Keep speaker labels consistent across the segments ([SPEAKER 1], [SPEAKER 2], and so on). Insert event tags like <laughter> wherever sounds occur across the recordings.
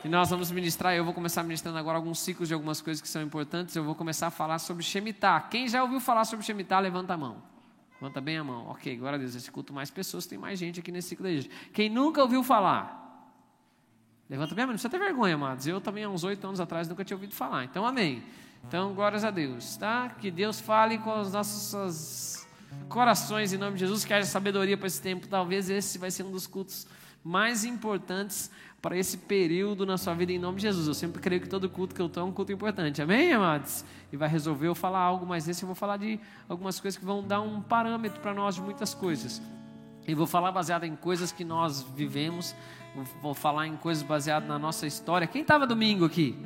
[SPEAKER 1] que nós vamos ministrar. Eu vou começar ministrando agora alguns ciclos de algumas coisas que são importantes. Eu vou começar a falar sobre Shemitah. Quem já ouviu falar sobre Shemitah, levanta a mão. Levanta bem a mão. Ok, glória a Deus. Esse culto mais pessoas, tem mais gente aqui nesse ciclo da igreja. Quem nunca ouviu falar? Levanta bem a mão. Não precisa ter vergonha, amados. Eu também, há uns oito anos atrás, nunca tinha ouvido falar. Então, amém. Então, glórias a Deus, tá? Que Deus fale com os nossos corações em nome de Jesus, que haja sabedoria para esse tempo. Talvez esse vai ser um dos cultos mais importantes para esse período na sua vida em nome de Jesus. Eu sempre creio que todo culto que eu estou é um culto importante. Amém, amados? E vai resolver eu falar algo, mas esse eu vou falar de algumas coisas que vão dar um parâmetro para nós de muitas coisas. E vou falar baseado em coisas que nós vivemos, vou falar em coisas baseadas na nossa história. Quem estava domingo aqui?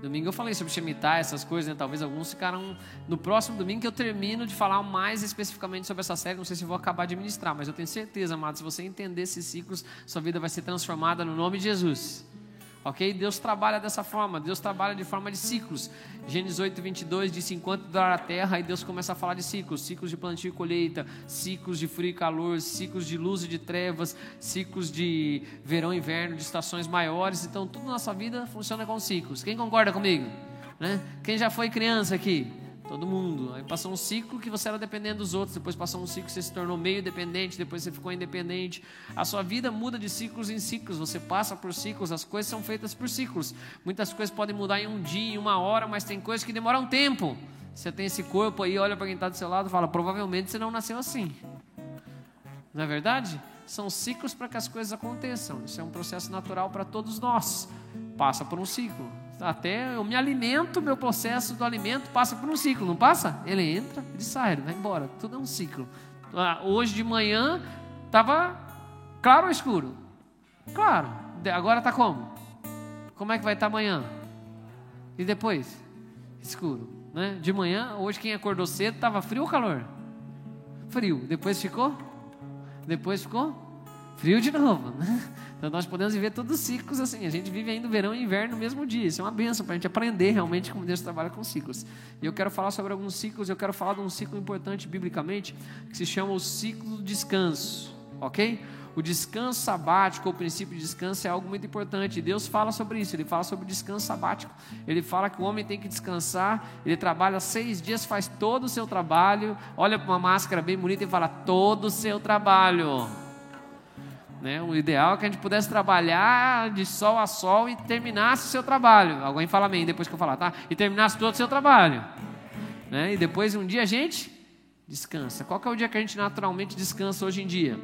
[SPEAKER 1] Domingo eu falei sobre Shemitah, essas coisas, né? Talvez alguns ficaram no próximo domingo que eu termino de falar mais especificamente sobre essa série. Não sei se vou acabar de ministrar, mas eu tenho certeza, amado, se você entender esses ciclos, sua vida vai ser transformada no nome de Jesus. Ok? Deus trabalha dessa forma, Deus trabalha de forma de ciclos. Gênesis 8, 22 diz: Enquanto durar a terra, aí Deus começa a falar de ciclos: ciclos de plantio e colheita, ciclos de frio e calor, ciclos de luz e de trevas, ciclos de verão e inverno, de estações maiores. Então, tudo na nossa vida funciona com ciclos. Quem concorda comigo? Né? Quem já foi criança aqui? Todo mundo. Aí passou um ciclo que você era dependendo dos outros, depois passou um ciclo que você se tornou meio dependente, depois você ficou independente. A sua vida muda de ciclos em ciclos, você passa por ciclos, as coisas são feitas por ciclos. Muitas coisas podem mudar em um dia, em uma hora, mas tem coisas que demoram um tempo. Você tem esse corpo aí, olha para quem está do seu lado e fala: provavelmente você não nasceu assim. Não é verdade? São ciclos para que as coisas aconteçam. Isso é um processo natural para todos nós. Passa por um ciclo. Até eu me alimento, meu processo do alimento passa por um ciclo, não passa? Ele entra, ele sai, ele vai embora. Tudo é um ciclo. Ah, hoje de manhã estava claro ou escuro? Claro. Agora está como? Como é que vai estar tá amanhã? E depois? Escuro. Né? De manhã, hoje quem acordou cedo estava frio ou calor? Frio. Depois ficou? Depois ficou? Frio de novo. Né? Então nós podemos viver todos os ciclos assim. A gente vive ainda verão e inverno no mesmo dia. Isso é uma benção para a gente aprender realmente como Deus trabalha com ciclos. E eu quero falar sobre alguns ciclos. Eu quero falar de um ciclo importante biblicamente que se chama o ciclo do descanso. Ok? O descanso sabático, o princípio de descanso é algo muito importante. Deus fala sobre isso. Ele fala sobre descanso sabático. Ele fala que o homem tem que descansar. Ele trabalha seis dias, faz todo o seu trabalho. Olha para uma máscara bem bonita e fala: todo o seu trabalho. Né? O ideal é que a gente pudesse trabalhar de sol a sol e terminasse o seu trabalho. Alguém fala amém depois que eu falar, tá? E terminasse todo o seu trabalho. Né? E depois um dia a gente descansa. Qual é o dia que a gente naturalmente descansa hoje em dia?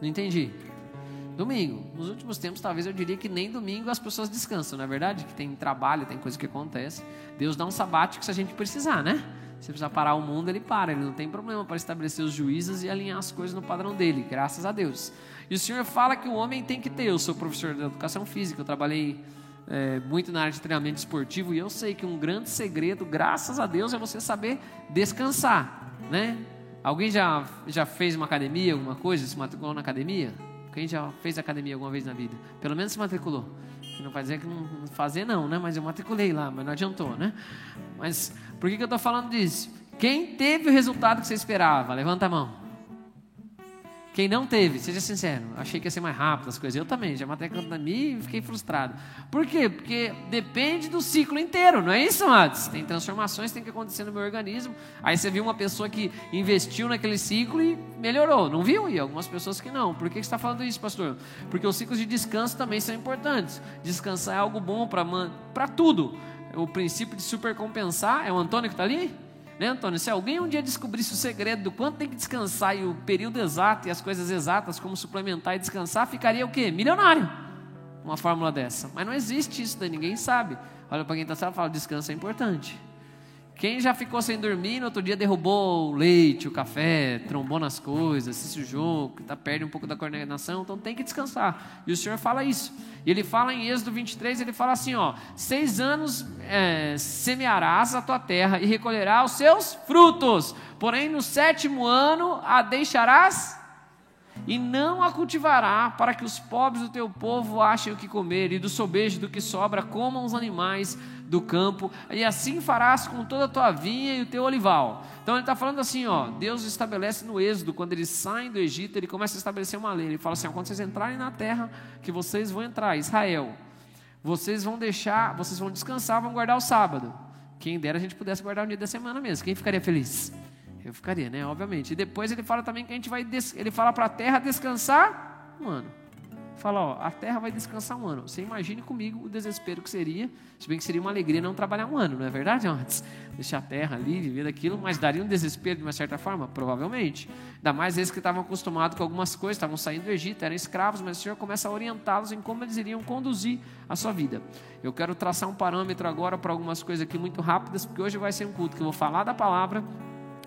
[SPEAKER 1] Não entendi. Domingo. Nos últimos tempos, talvez eu diria que nem domingo as pessoas descansam, não é verdade? Que tem trabalho, tem coisa que acontece. Deus dá um sabático se a gente precisar, né? Se precisar parar o mundo, ele para. Ele não tem problema para estabelecer os juízes e alinhar as coisas no padrão dele, graças a Deus. E o Senhor fala que o homem tem que ter. Eu sou professor de educação física, eu trabalhei é, muito na área de treinamento esportivo e eu sei que um grande segredo, graças a Deus, é você saber descansar, né? Alguém já, já fez uma academia, alguma coisa, se matriculou na academia? Quem já fez academia alguma vez na vida? Pelo menos se matriculou. Não vai dizer que não fazer não, né? Mas eu matriculei lá, mas não adiantou, né? Mas por que, que eu estou falando disso? Quem teve o resultado que você esperava? Levanta a mão. Quem não teve, seja sincero, achei que ia ser mais rápido as coisas. Eu também, já matei a academia e fiquei frustrado. Por quê? Porque depende do ciclo inteiro, não é isso, amados? Tem transformações que tem que acontecer no meu organismo. Aí você viu uma pessoa que investiu naquele ciclo e melhorou, não viu? E algumas pessoas que não. Por que você está falando isso, pastor? Porque os ciclos de descanso também são importantes. Descansar é algo bom para tudo o princípio de supercompensar. É o Antônio que está ali? Né, Antônio? Se alguém um dia descobrisse o segredo do quanto tem que descansar e o período exato e as coisas exatas, como suplementar e descansar, ficaria o quê? Milionário. Uma fórmula dessa. Mas não existe isso, daí ninguém sabe. Olha para quem está e fala: descanso é importante. Quem já ficou sem dormir, no outro dia derrubou o leite, o café, trombou nas coisas, se sujou, tá, perde um pouco da coordenação, então tem que descansar. E o Senhor fala isso. E ele fala em Êxodo 23, ele fala assim: ó, seis anos é, semearás a tua terra e recolherás os seus frutos, porém no sétimo ano a deixarás. E não a cultivará, para que os pobres do teu povo achem o que comer, e do sobejo do que sobra comam os animais do campo, e assim farás com toda a tua vinha e o teu olival. Então ele está falando assim, ó, Deus estabelece no Êxodo, quando eles saem do Egito, ele começa a estabelecer uma lei. Ele fala assim: ó, quando vocês entrarem na terra que vocês vão entrar, Israel, vocês vão deixar, vocês vão descansar, vão guardar o sábado. Quem dera a gente pudesse guardar o dia da semana mesmo. Quem ficaria feliz? Eu ficaria, né? Obviamente. E depois ele fala também que a gente vai. Des... Ele fala para a terra descansar um ano. Fala, ó, a terra vai descansar um ano. Você imagine comigo o desespero que seria, se bem que seria uma alegria não trabalhar um ano, não é verdade, antes? Deixar a terra ali, viver daquilo, mas daria um desespero de uma certa forma? Provavelmente. Ainda mais eles que estavam acostumados com algumas coisas, estavam saindo do Egito, eram escravos, mas o Senhor começa a orientá-los em como eles iriam conduzir a sua vida. Eu quero traçar um parâmetro agora para algumas coisas aqui muito rápidas, porque hoje vai ser um culto que eu vou falar da palavra,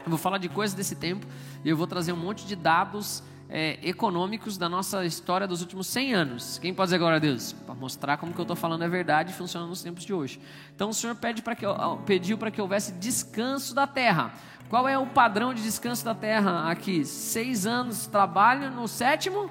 [SPEAKER 1] eu vou falar de coisas desse tempo, e eu vou trazer um monte de dados é, econômicos da nossa história dos últimos 100 anos. Quem pode dizer glória a Deus? Para mostrar como que eu estou falando é verdade e funciona nos tempos de hoje. Então o Senhor pede que, pediu para que houvesse descanso da terra. Qual é o padrão de descanso da terra aqui? Seis anos trabalho, no sétimo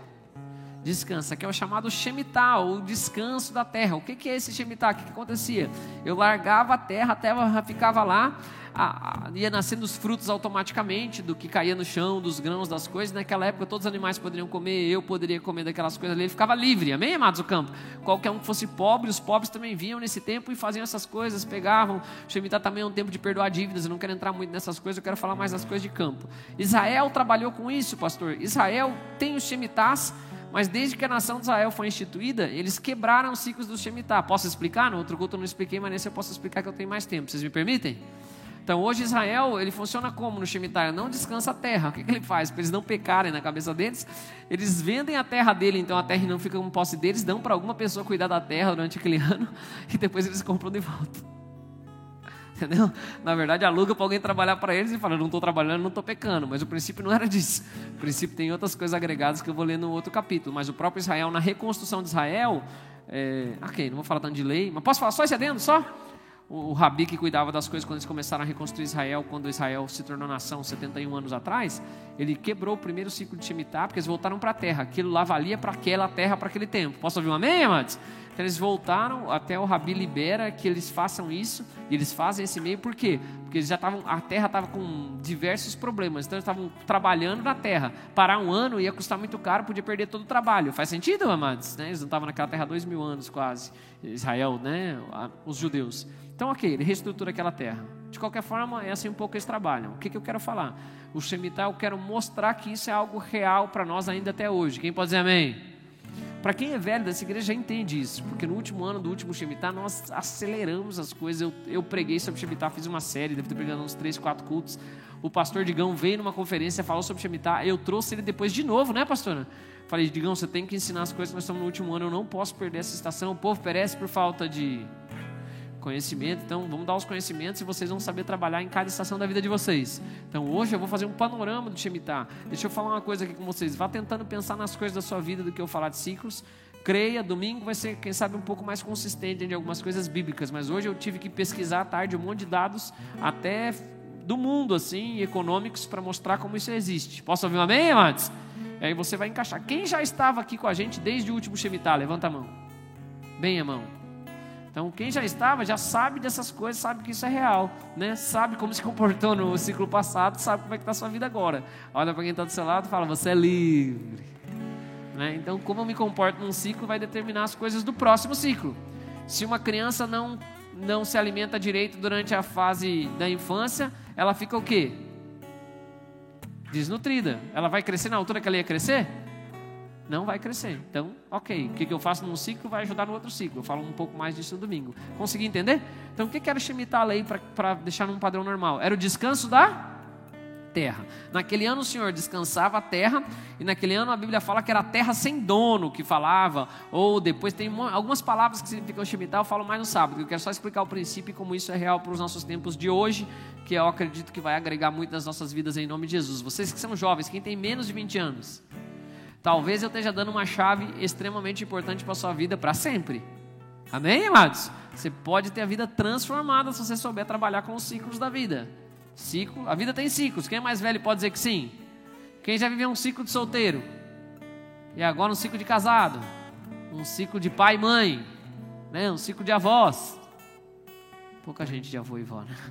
[SPEAKER 1] descansa, que é o chamado Shemitah, o descanso da terra. O que, é esse Shemitah? O que, acontecia? Eu largava a terra, a terra ficava lá, a, a, ia nascendo os frutos automaticamente do que caía no chão, dos grãos, das coisas. Naquela época todos os animais poderiam comer, eu poderia comer daquelas coisas ali. Ele ficava livre, amém, amados do campo? Qualquer um que fosse pobre, os pobres também vinham nesse tempo e faziam essas coisas, pegavam. Shemitah também é um tempo de perdoar dívidas, eu não quero entrar muito nessas coisas, eu quero falar mais das coisas de campo. Israel trabalhou com isso, pastor. Israel tem os Shemitahs, mas desde que a nação de Israel foi instituída, eles quebraram os ciclos do Shemitah. Posso explicar? No outro culto eu não expliquei, mas nesse eu posso explicar que eu tenho mais tempo. Vocês me permitem? Então hoje Israel, ele funciona como no Shemitah? Não descansa a terra. O que, que ele faz? Para eles não pecarem na cabeça deles, eles vendem a terra dele, então a terra não fica como posse deles, dão para alguma pessoa cuidar da terra durante aquele <laughs> ano e depois eles compram de volta. Entendeu? Na verdade, aluga para alguém trabalhar para eles e fala: não estou trabalhando, não estou pecando. Mas o princípio não era disso. O princípio tem outras coisas agregadas que eu vou ler no outro capítulo. Mas o próprio Israel, na reconstrução de Israel, é... ok, não vou falar tanto de lei, mas posso falar só esse adendo? Só? o, Rabi que cuidava das coisas quando eles começaram a reconstruir Israel, quando Israel se tornou nação 71 anos atrás, ele quebrou o primeiro ciclo de Shemitah, porque eles voltaram para a terra. Aquilo lá valia para aquela terra, para aquele tempo. Posso ouvir um amém, amados? Então eles voltaram, até o Rabi libera que eles façam isso, e eles fazem esse meio, por quê? Porque eles já estavam, a terra estava com diversos problemas, então eles estavam trabalhando na terra. Parar um ano ia custar muito caro, podia perder todo o trabalho. Faz sentido, amados? Né? Eles não estavam naquela terra há dois mil anos quase, Israel, né? os judeus. Então, ok, ele reestrutura aquela terra. De qualquer forma, é assim um pouco que eles trabalham. O que, que eu quero falar? O Shemitah, eu quero mostrar que isso é algo real para nós ainda até hoje. Quem pode dizer amém? Para quem é velho dessa igreja já entende isso, porque no último ano do último Shemitah nós aceleramos as coisas. Eu, eu preguei sobre Shemitah, fiz uma série, deve ter pregado uns 3, 4 cultos. O pastor Digão veio numa conferência, falou sobre Shemitah. Eu trouxe ele depois de novo, né, pastora? Falei, Digão, você tem que ensinar as coisas, nós estamos no último ano, eu não posso perder essa estação. O povo perece por falta de conhecimento. Então, vamos dar os conhecimentos e vocês vão saber trabalhar em cada estação da vida de vocês. Então, hoje eu vou fazer um panorama do Shemitah. Deixa eu falar uma coisa aqui com vocês. Vá tentando pensar nas coisas da sua vida do que eu falar de ciclos. Creia, domingo vai ser, quem sabe, um pouco mais consistente em algumas coisas bíblicas. Mas hoje eu tive que pesquisar à tarde um monte de dados, até do mundo, assim, econômicos, para mostrar como isso existe. Posso ouvir um amém, amados? E aí você vai encaixar. Quem já estava aqui com a gente desde o último Shemitah? Levanta a mão. Bem a mão. Então, quem já estava já sabe dessas coisas, sabe que isso é real, né? Sabe como se comportou no ciclo passado, sabe como é que está a sua vida agora. Olha para quem está do seu lado e fala: Você é livre. Né? Então, como eu me comporto num ciclo vai determinar as coisas do próximo ciclo. Se uma criança não não se alimenta direito durante a fase da infância, ela fica o quê? Desnutrida. Ela vai crescer na altura que ela ia crescer? Não vai crescer. Então, ok, o que eu faço num ciclo vai ajudar no outro ciclo. Eu falo um pouco mais disso no domingo. Consegui entender? Então, o que era Shemitah a lei para deixar num padrão normal? Era o descanso da terra. Naquele ano o Senhor descansava a terra, e naquele ano a Bíblia fala que era a terra sem dono que falava, ou depois tem algumas palavras que significam Shemitah, eu falo mais no sábado, eu quero só explicar o princípio e como isso é real para os nossos tempos de hoje, que eu acredito que vai agregar muito nas nossas vidas em nome de Jesus. Vocês que são jovens, quem tem menos de 20 anos, Talvez eu esteja dando uma chave extremamente importante para a sua vida para sempre. Amém, amados? Você pode ter a vida transformada se você souber trabalhar com os ciclos da vida. Ciclo, a vida tem ciclos. Quem é mais velho pode dizer que sim? Quem já viveu um ciclo de solteiro? E agora um ciclo de casado, um ciclo de pai e mãe, né? um ciclo de avós. Pouca gente de avô e vó, né? <laughs>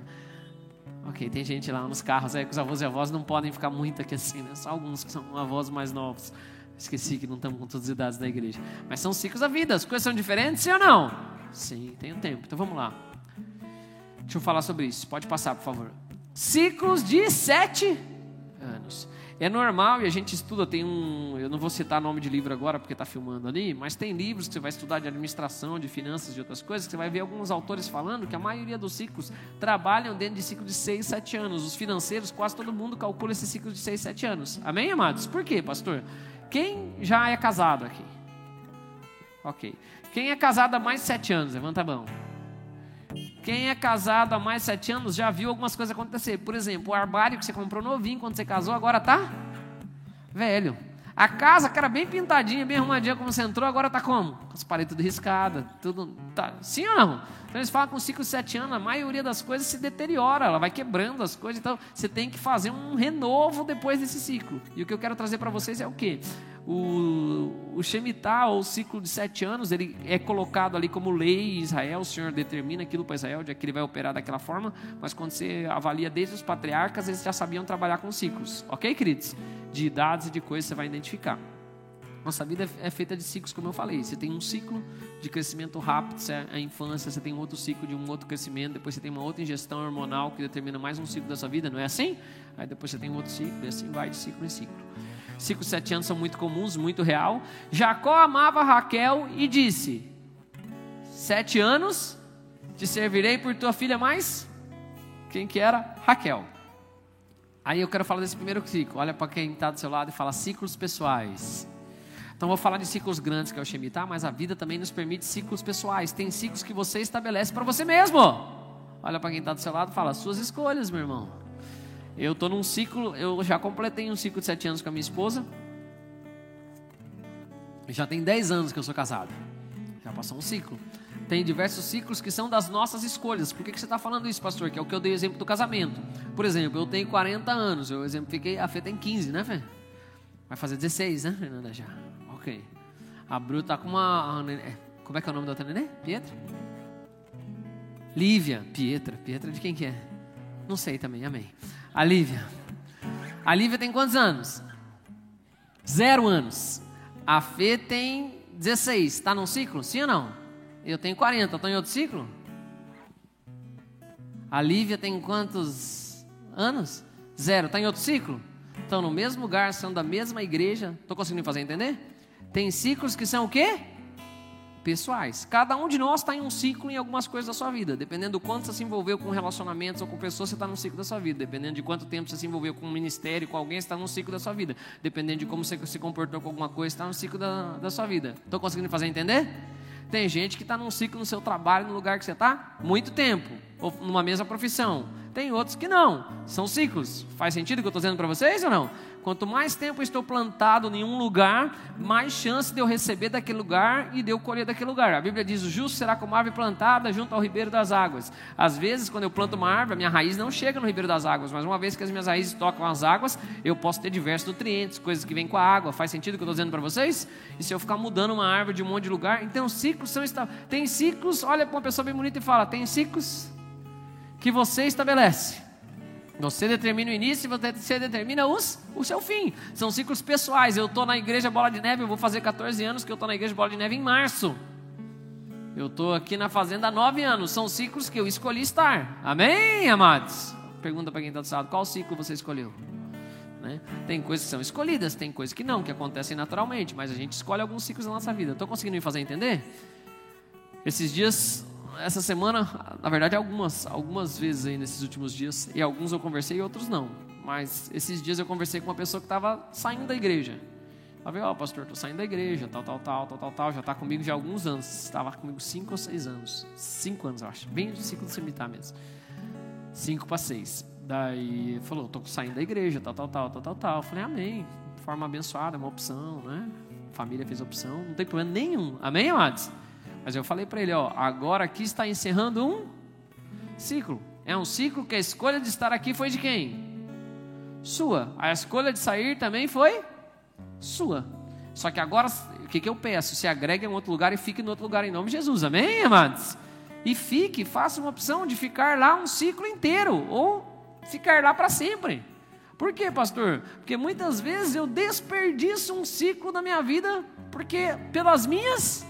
[SPEAKER 1] Ok, tem gente lá nos carros aí que os avós e avós não podem ficar muito aqui assim, né? Só alguns que são avós mais novos. Esqueci que não estamos com todas as idades da igreja. Mas são ciclos da vida. As coisas são diferentes, sim ou não? Sim, tenho tempo. Então vamos lá. Deixa eu falar sobre isso. Pode passar, por favor. Ciclos de sete anos. É normal e a gente estuda, tem um, eu não vou citar nome de livro agora porque está filmando ali, mas tem livros que você vai estudar de administração, de finanças, de outras coisas, que você vai ver alguns autores falando que a maioria dos ciclos trabalham dentro de ciclo de 6, 7 anos. Os financeiros, quase todo mundo calcula esse ciclo de 6, 7 anos. Amém, amados? Por quê, pastor? Quem já é casado aqui? Ok. Quem é casado há mais de 7 anos? Levanta a mão. Quem é casado há mais de sete anos já viu algumas coisas acontecer. Por exemplo, o armário que você comprou novinho quando você casou, agora tá velho. A casa que era bem pintadinha, bem arrumadinha como você entrou, agora tá como? Com as paredes tudo riscadas, tudo. Tá. Sim ou não? Então eles falam que com 5, 7 anos, a maioria das coisas se deteriora, ela vai quebrando as coisas, então você tem que fazer um renovo depois desse ciclo. E o que eu quero trazer para vocês é o quê? O, o Shemitah, ou o ciclo de sete anos, ele é colocado ali como lei em Israel, o Senhor determina aquilo para Israel, de que ele vai operar daquela forma, mas quando você avalia desde os patriarcas, eles já sabiam trabalhar com ciclos, ok, queridos? De idades e de coisas você vai identificar. Nossa vida é feita de ciclos, como eu falei. Você tem um ciclo de crescimento rápido, é a infância, você tem um outro ciclo de um outro crescimento, depois você tem uma outra ingestão hormonal que determina mais um ciclo da sua vida, não é assim? Aí depois você tem um outro ciclo, e assim vai de ciclo em ciclo. Ciclo sete anos são muito comuns, muito real. Jacó amava Raquel e disse: Sete anos te servirei por tua filha mais? Quem que era? Raquel. Aí eu quero falar desse primeiro ciclo. Olha para quem está do seu lado e fala ciclos pessoais. Então vou falar de ciclos grandes que é o Shemitah, mas a vida também nos permite ciclos pessoais. Tem ciclos que você estabelece para você mesmo. Olha para quem está do seu lado e fala suas escolhas, meu irmão. Eu estou num ciclo, eu já completei um ciclo de sete anos com a minha esposa. Já tem dez anos que eu sou casado. Já passou um ciclo. Tem diversos ciclos que são das nossas escolhas. Por que, que você está falando isso, pastor? Que é o que eu dei exemplo do casamento. Por exemplo, eu tenho 40 anos. Eu exemplifiquei, a Fê tem 15, né, Fê? Vai fazer 16, né, Fernanda? Já. Ok. A Bru está com uma. Como é que é o nome da outra neném? Pietra? Lívia. Pietra. Pietra de quem que é? Não sei também, amém. A Lívia. A Lívia tem quantos anos? Zero anos. A Fê tem 16. Está num ciclo? Sim ou não? Eu tenho 40. Estou em outro ciclo? A Lívia tem quantos anos? Zero. Está em outro ciclo? Estão no mesmo lugar, são da mesma igreja. Estou conseguindo fazer entender? Tem ciclos que são o quê? pessoais. Cada um de nós está em um ciclo em algumas coisas da sua vida. Dependendo do quanto você se envolveu com relacionamentos ou com pessoas, você está num ciclo da sua vida. Dependendo de quanto tempo você se envolveu com um ministério, com alguém, você está num ciclo da sua vida. Dependendo de como você se comportou com alguma coisa, está no ciclo da, da sua vida. Estou conseguindo fazer entender? Tem gente que está num ciclo no seu trabalho, no lugar que você está, muito tempo, ou numa mesma profissão. Tem outros que não. São ciclos. Faz sentido o que eu estou dizendo para vocês ou não? Quanto mais tempo eu estou plantado em um lugar, mais chance de eu receber daquele lugar e de eu colher daquele lugar. A Bíblia diz: o justo será como árvore plantada junto ao ribeiro das águas. Às vezes, quando eu planto uma árvore, a minha raiz não chega no ribeiro das águas, mas uma vez que as minhas raízes tocam as águas, eu posso ter diversos nutrientes, coisas que vêm com a água. Faz sentido o que eu estou dizendo para vocês? E se eu ficar mudando uma árvore de um monte de lugar, então ciclos são. Tem ciclos, olha para uma pessoa bem bonita e fala: tem ciclos que você estabelece. Você determina o início e você determina os, o seu fim. São ciclos pessoais. Eu estou na igreja Bola de Neve, eu vou fazer 14 anos que eu estou na igreja Bola de Neve em março. Eu estou aqui na fazenda há 9 anos. São ciclos que eu escolhi estar. Amém, amados? Pergunta para quem está do lado: qual ciclo você escolheu? Né? Tem coisas que são escolhidas, tem coisas que não, que acontecem naturalmente, mas a gente escolhe alguns ciclos na nossa vida. Estou conseguindo me fazer entender? Esses dias essa semana, na verdade, algumas, algumas vezes aí nesses últimos dias, e alguns eu conversei e outros não. Mas esses dias eu conversei com uma pessoa que estava saindo da igreja. Ela veio, ó, oh, pastor, estou saindo da igreja, tal, tal, tal, tal, tal, tal. Já está comigo já há alguns anos. Estava comigo cinco ou seis anos. Cinco anos, eu acho. Bem do ciclo do semitar mesmo. Cinco para seis. Daí falou, estou saindo da igreja, tal, tal, tal, tal, tal, tal. Eu falei, amém. Forma abençoada, é uma opção, né? Família fez opção, não tem problema nenhum. Amém, amados? Mas eu falei para ele, ó, agora aqui está encerrando um ciclo. É um ciclo que a escolha de estar aqui foi de quem? Sua. A escolha de sair também foi sua. Só que agora, o que, que eu peço? Se agregue em outro lugar e fique em outro lugar em nome de Jesus. Amém, amados? E fique, faça uma opção de ficar lá um ciclo inteiro ou ficar lá para sempre. Por quê, pastor? Porque muitas vezes eu desperdiço um ciclo da minha vida porque pelas minhas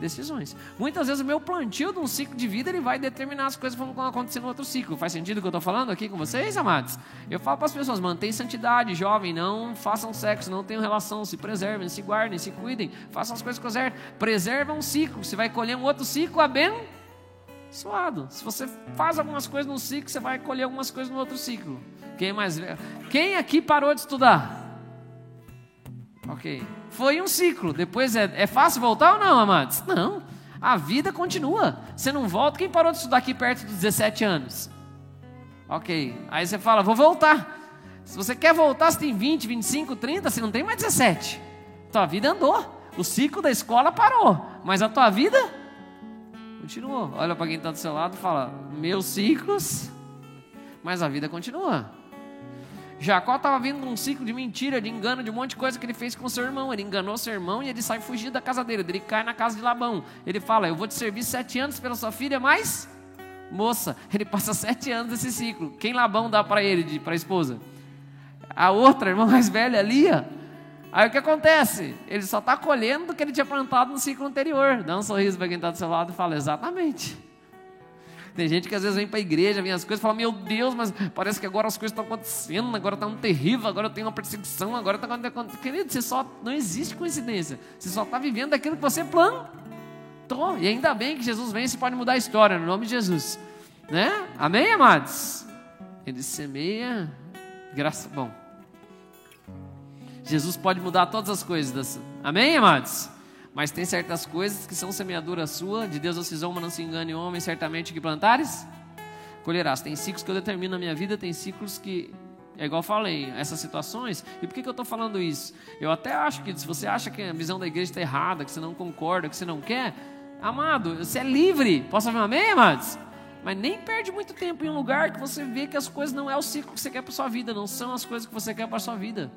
[SPEAKER 1] decisões. Muitas vezes o meu plantio de um ciclo de vida ele vai determinar as coisas que vão acontecer no outro ciclo. Faz sentido o que eu estou falando aqui com vocês, amados? Eu falo para as pessoas: mantenham santidade, jovem, não façam sexo, não tenham relação, se preservem, se guardem, se cuidem, façam as coisas certas, preservam um ciclo. Você vai colher um outro ciclo abençoado. Se você faz algumas coisas num ciclo, você vai colher algumas coisas no outro ciclo. Quem é mais? Quem aqui parou de estudar? Ok. Foi um ciclo. Depois é, é fácil voltar ou não, amados? Não. A vida continua. Você não volta. Quem parou de estudar aqui perto dos 17 anos? Ok. Aí você fala, vou voltar. Se você quer voltar, você tem 20, 25, 30, você não tem mais 17. Tua vida andou. O ciclo da escola parou. Mas a tua vida continuou. Olha para quem está do seu lado e fala: Meus ciclos, mas a vida continua. Jacó estava vindo num ciclo de mentira, de engano, de um monte de coisa que ele fez com seu irmão. Ele enganou seu irmão e ele sai fugindo da casa dele. Ele cai na casa de Labão. Ele fala: Eu vou te servir sete anos pela sua filha, mas moça. <laughs> Ele passa sete anos nesse ciclo. Quem Labão dá para ele, para a esposa? A outra, a irmã mais velha, Lia. Aí o que acontece? Ele só está colhendo do que ele tinha plantado no ciclo anterior. Dá um sorriso para quem está do seu lado e fala: Exatamente. Tem gente que às vezes vem para a igreja, vem as coisas e fala: Meu Deus, mas parece que agora as coisas estão acontecendo, agora está um terrível, agora eu tenho uma perseguição, agora está acontecendo. Querido, você só. Não existe coincidência. Você só está vivendo aquilo que você plantou. E ainda bem que Jesus vem e pode mudar a história, no nome de Jesus. Né? Amém, amados? Ele semeia. Graça. Bom. Jesus pode mudar todas as coisas. Amém, amados? Mas tem certas coisas que são semeadura sua, de Deus vocês uma não se engane homem, certamente que plantares, colherás. Tem ciclos que eu determino na minha vida, tem ciclos que, é igual eu falei, essas situações. E por que, que eu estou falando isso? Eu até acho que se você acha que a visão da igreja está errada, que você não concorda, que você não quer, amado, você é livre. Posso um amém, amados? Mas nem perde muito tempo em um lugar que você vê que as coisas não é o ciclo que você quer para sua vida, não são as coisas que você quer para sua vida.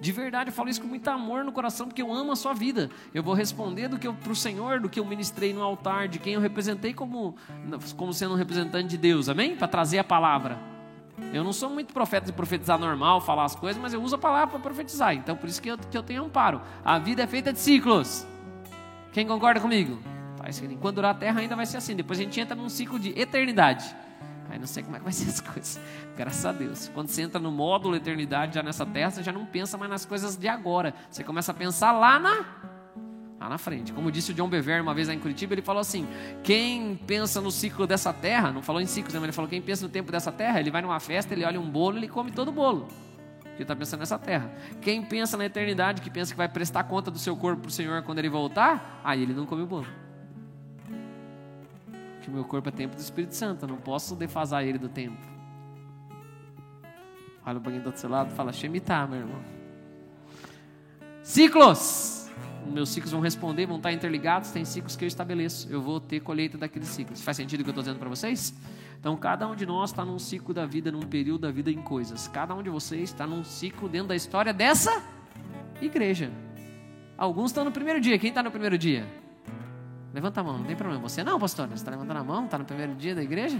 [SPEAKER 1] De verdade, eu falo isso com muito amor no coração, porque eu amo a sua vida. Eu vou responder do que para o Senhor, do que eu ministrei no altar, de quem eu representei como, como sendo um representante de Deus, amém? Para trazer a palavra. Eu não sou muito profeta de profetizar normal, falar as coisas, mas eu uso a palavra para profetizar. Então, por isso que eu, que eu tenho amparo. A vida é feita de ciclos. Quem concorda comigo? Enquanto durar a terra, ainda vai ser assim. Depois a gente entra num ciclo de eternidade. Aí não sei como é que vai ser as <laughs> coisas. Graças a Deus. Quando você entra no módulo eternidade já nessa terra, você já não pensa mais nas coisas de agora. Você começa a pensar lá na lá na frente. Como disse o John Bever uma vez lá em Curitiba, ele falou assim: quem pensa no ciclo dessa terra, não falou em ciclos, né, mas ele falou: quem pensa no tempo dessa terra, ele vai numa festa, ele olha um bolo, ele come todo o bolo. Ele está pensando nessa terra. Quem pensa na eternidade, que pensa que vai prestar conta do seu corpo para o Senhor quando ele voltar, aí ele não come o bolo que meu corpo é templo do Espírito Santo, eu não posso defasar ele do templo. Olha o banho do outro lado e fala, Shemitah, meu irmão. Ciclos! Meus ciclos vão responder, vão estar interligados, tem ciclos que eu estabeleço. Eu vou ter colheita daqueles ciclos. Faz sentido o que eu estou dizendo para vocês? Então, cada um de nós está num ciclo da vida, num período da vida em coisas. Cada um de vocês está num ciclo dentro da história dessa igreja. Alguns estão no primeiro dia. Quem está no primeiro dia? Levanta a mão, não tem problema. Você não, pastor? Você está levantando a mão? Está no primeiro dia da igreja?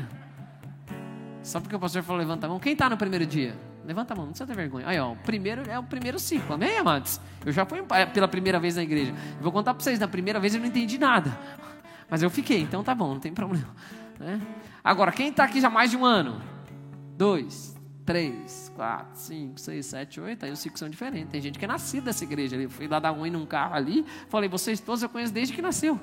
[SPEAKER 1] Só porque o pastor falou levanta a mão. Quem está no primeiro dia? Levanta a mão, não precisa ter vergonha. Aí, ó, o primeiro é o primeiro ciclo. Amém, amados? Eu já fui pela primeira vez na igreja. Eu vou contar para vocês, na primeira vez eu não entendi nada. Mas eu fiquei, então tá bom, não tem problema. <laughs> Né? Agora, quem está aqui já mais de um ano? Dois, três, quatro, cinco, seis, sete, oito. Aí os ciclos são diferentes. Tem gente que é nascida dessa igreja. Eu fui lá dar um num carro ali. Falei, vocês todos eu conheço desde que nasceu.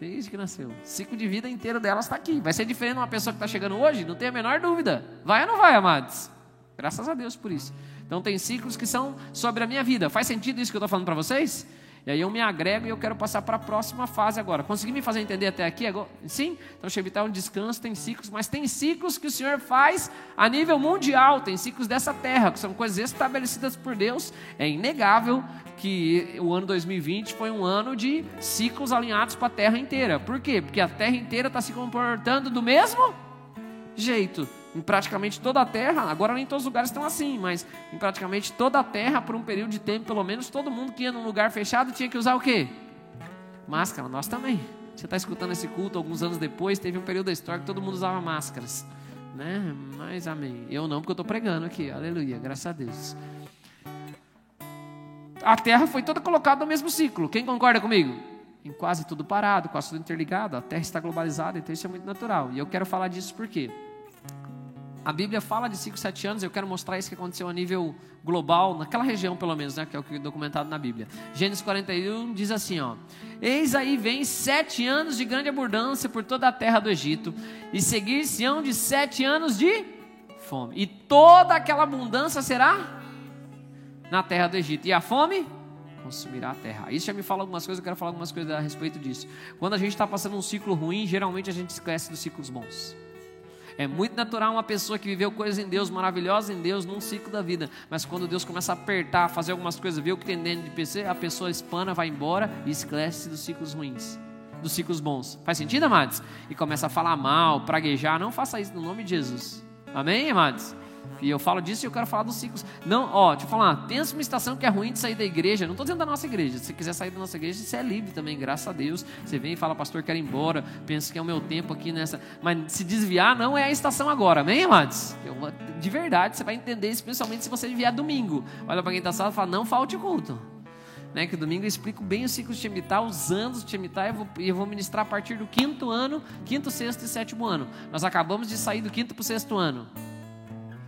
[SPEAKER 1] Desde que nasceu. Ciclo de vida inteiro delas está aqui. Vai ser diferente de uma pessoa que está chegando hoje? Não tem a menor dúvida. Vai ou não vai, amados? Graças a Deus por isso. Então tem ciclos que são sobre a minha vida. Faz sentido isso que eu estou falando para vocês? E aí eu me agrego e eu quero passar para a próxima fase agora. Consegui me fazer entender até aqui? Agora? Sim? Então Shemitah é um descanso, tem ciclos, mas tem ciclos que o Senhor faz a nível mundial, tem ciclos dessa terra, que são coisas estabelecidas por Deus. É inegável que o ano 2020 foi um ano de ciclos alinhados para a terra inteira. Por quê? Porque a terra inteira está se comportando do mesmo jeito. Em praticamente toda a terra, agora nem todos os lugares estão assim, mas em praticamente toda a terra, por um período de tempo, pelo menos, todo mundo que ia num lugar fechado tinha que usar o quê? Máscara, nós também. Você está escutando esse culto alguns anos depois, teve um período da história que todo mundo usava máscaras. Né? Mas amém. Eu não, porque eu estou pregando aqui. Aleluia, graças a Deus. A terra foi toda colocada no mesmo ciclo. Quem concorda comigo? Em quase tudo parado, quase tudo interligado. A terra está globalizada, então isso é muito natural. E eu quero falar disso por quê? A Bíblia fala de 5, 7 anos, eu quero mostrar isso que aconteceu a nível global, naquela região pelo menos, né, que é o que é documentado na Bíblia. Gênesis 41 diz assim, ó: Eis aí vem sete anos de grande abundância por toda a terra do Egito, e seguir-se-ão de sete anos de fome. E toda aquela abundância será na terra do Egito. E a fome consumirá a terra. Isso já me fala algumas coisas, eu quero falar algumas coisas a respeito disso. Quando a gente está passando um ciclo ruim, geralmente a gente esquece dos ciclos bons. É muito natural uma pessoa que viveu coisas em Deus, maravilhosas em Deus, num ciclo da vida. Mas quando Deus começa a apertar, fazer algumas coisas, ver o que tem dentro de PC, a pessoa espana, vai embora e esquece dos ciclos ruins, dos ciclos bons. Faz sentido, amados? E começa a falar mal, praguejar. Não faça isso no nome de Jesus. Amém, amados? E eu falo disso e eu quero falar dos ciclos. Não, ó, deixa eu falar, pensa uma estação que é ruim de sair da igreja. Não estou dizendo da nossa igreja. Se você quiser sair da nossa igreja, você é livre também, graças a Deus. Você vem e fala, pastor, quero ir embora. Pensa que é o meu tempo aqui nessa. Mas se desviar não é a estação agora, amém, amados? De verdade, você vai entender isso, principalmente se você vier domingo. Olha para quem está sala e fala, não falte culto. Né, que domingo eu explico bem o ciclo de Shemitah, os anos de Shemitah, e eu, vou, eu vou ministrar a partir do quinto ano, quinto, sexto e sétimo ano. Nós acabamos de sair do quinto para o sexto ano.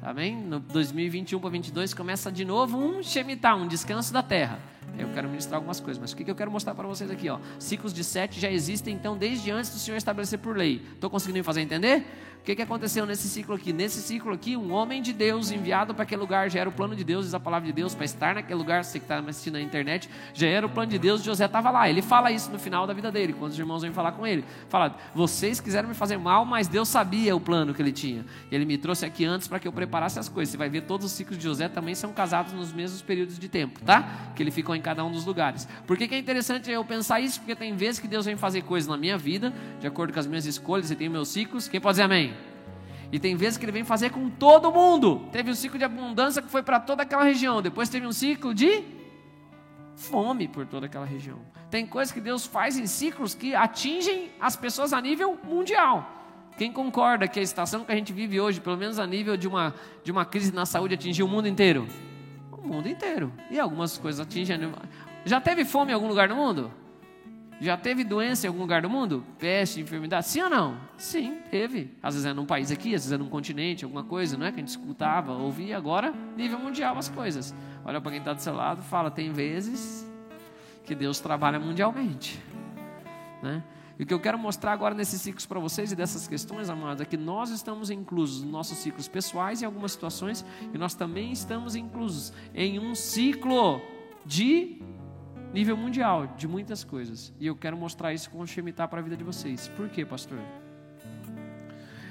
[SPEAKER 1] Amém? No 2021 para 2022 começa de novo um Shemitah, um descanso da terra. Eu quero ministrar algumas coisas, mas o que eu quero mostrar para vocês aqui? Ó? Ciclos de sete já existem, então, desde antes do Senhor estabelecer por lei. Estou conseguindo me fazer entender? O que, que aconteceu nesse ciclo aqui? Nesse ciclo aqui, um homem de Deus enviado para aquele lugar, já era o plano de Deus, diz a palavra de Deus, para estar naquele lugar, você que está assistindo na internet, já era o plano de Deus, José estava lá. Ele fala isso no final da vida dele, quando os irmãos vêm falar com ele. Fala, vocês quiseram me fazer mal, mas Deus sabia o plano que ele tinha. Ele me trouxe aqui antes para que eu preparasse as coisas. Você vai ver todos os ciclos de José também são casados nos mesmos períodos de tempo, tá? Que ele ficou em cada um dos lugares. Por que, que é interessante eu pensar isso? Porque tem vezes que Deus vem fazer coisas na minha vida, de acordo com as minhas escolhas, e tem meus ciclos. Quem pode dizer amém? E tem vezes que ele vem fazer com todo mundo. Teve um ciclo de abundância que foi para toda aquela região. Depois teve um ciclo de fome por toda aquela região. Tem coisas que Deus faz em ciclos que atingem as pessoas a nível mundial. Quem concorda que a estação que a gente vive hoje, pelo menos a nível de uma, de uma crise na saúde, atingiu o mundo inteiro? O mundo inteiro. E algumas coisas atingem. Já teve fome em algum lugar do mundo? Já teve doença em algum lugar do mundo? Peste, enfermidade? Sim ou não? Sim, teve. Às vezes é num país aqui, às vezes é num continente, alguma coisa, não é? Que a gente escutava, ouvia. Agora, nível mundial as coisas. Olha para quem está do seu lado fala: tem vezes que Deus trabalha mundialmente. Né? E o que eu quero mostrar agora nesses ciclos para vocês e dessas questões, amados, é que nós estamos inclusos nos nossos ciclos pessoais em algumas situações e nós também estamos inclusos em um ciclo de nível mundial de muitas coisas. E eu quero mostrar isso com o Shemitah para a vida de vocês. Por quê, pastor?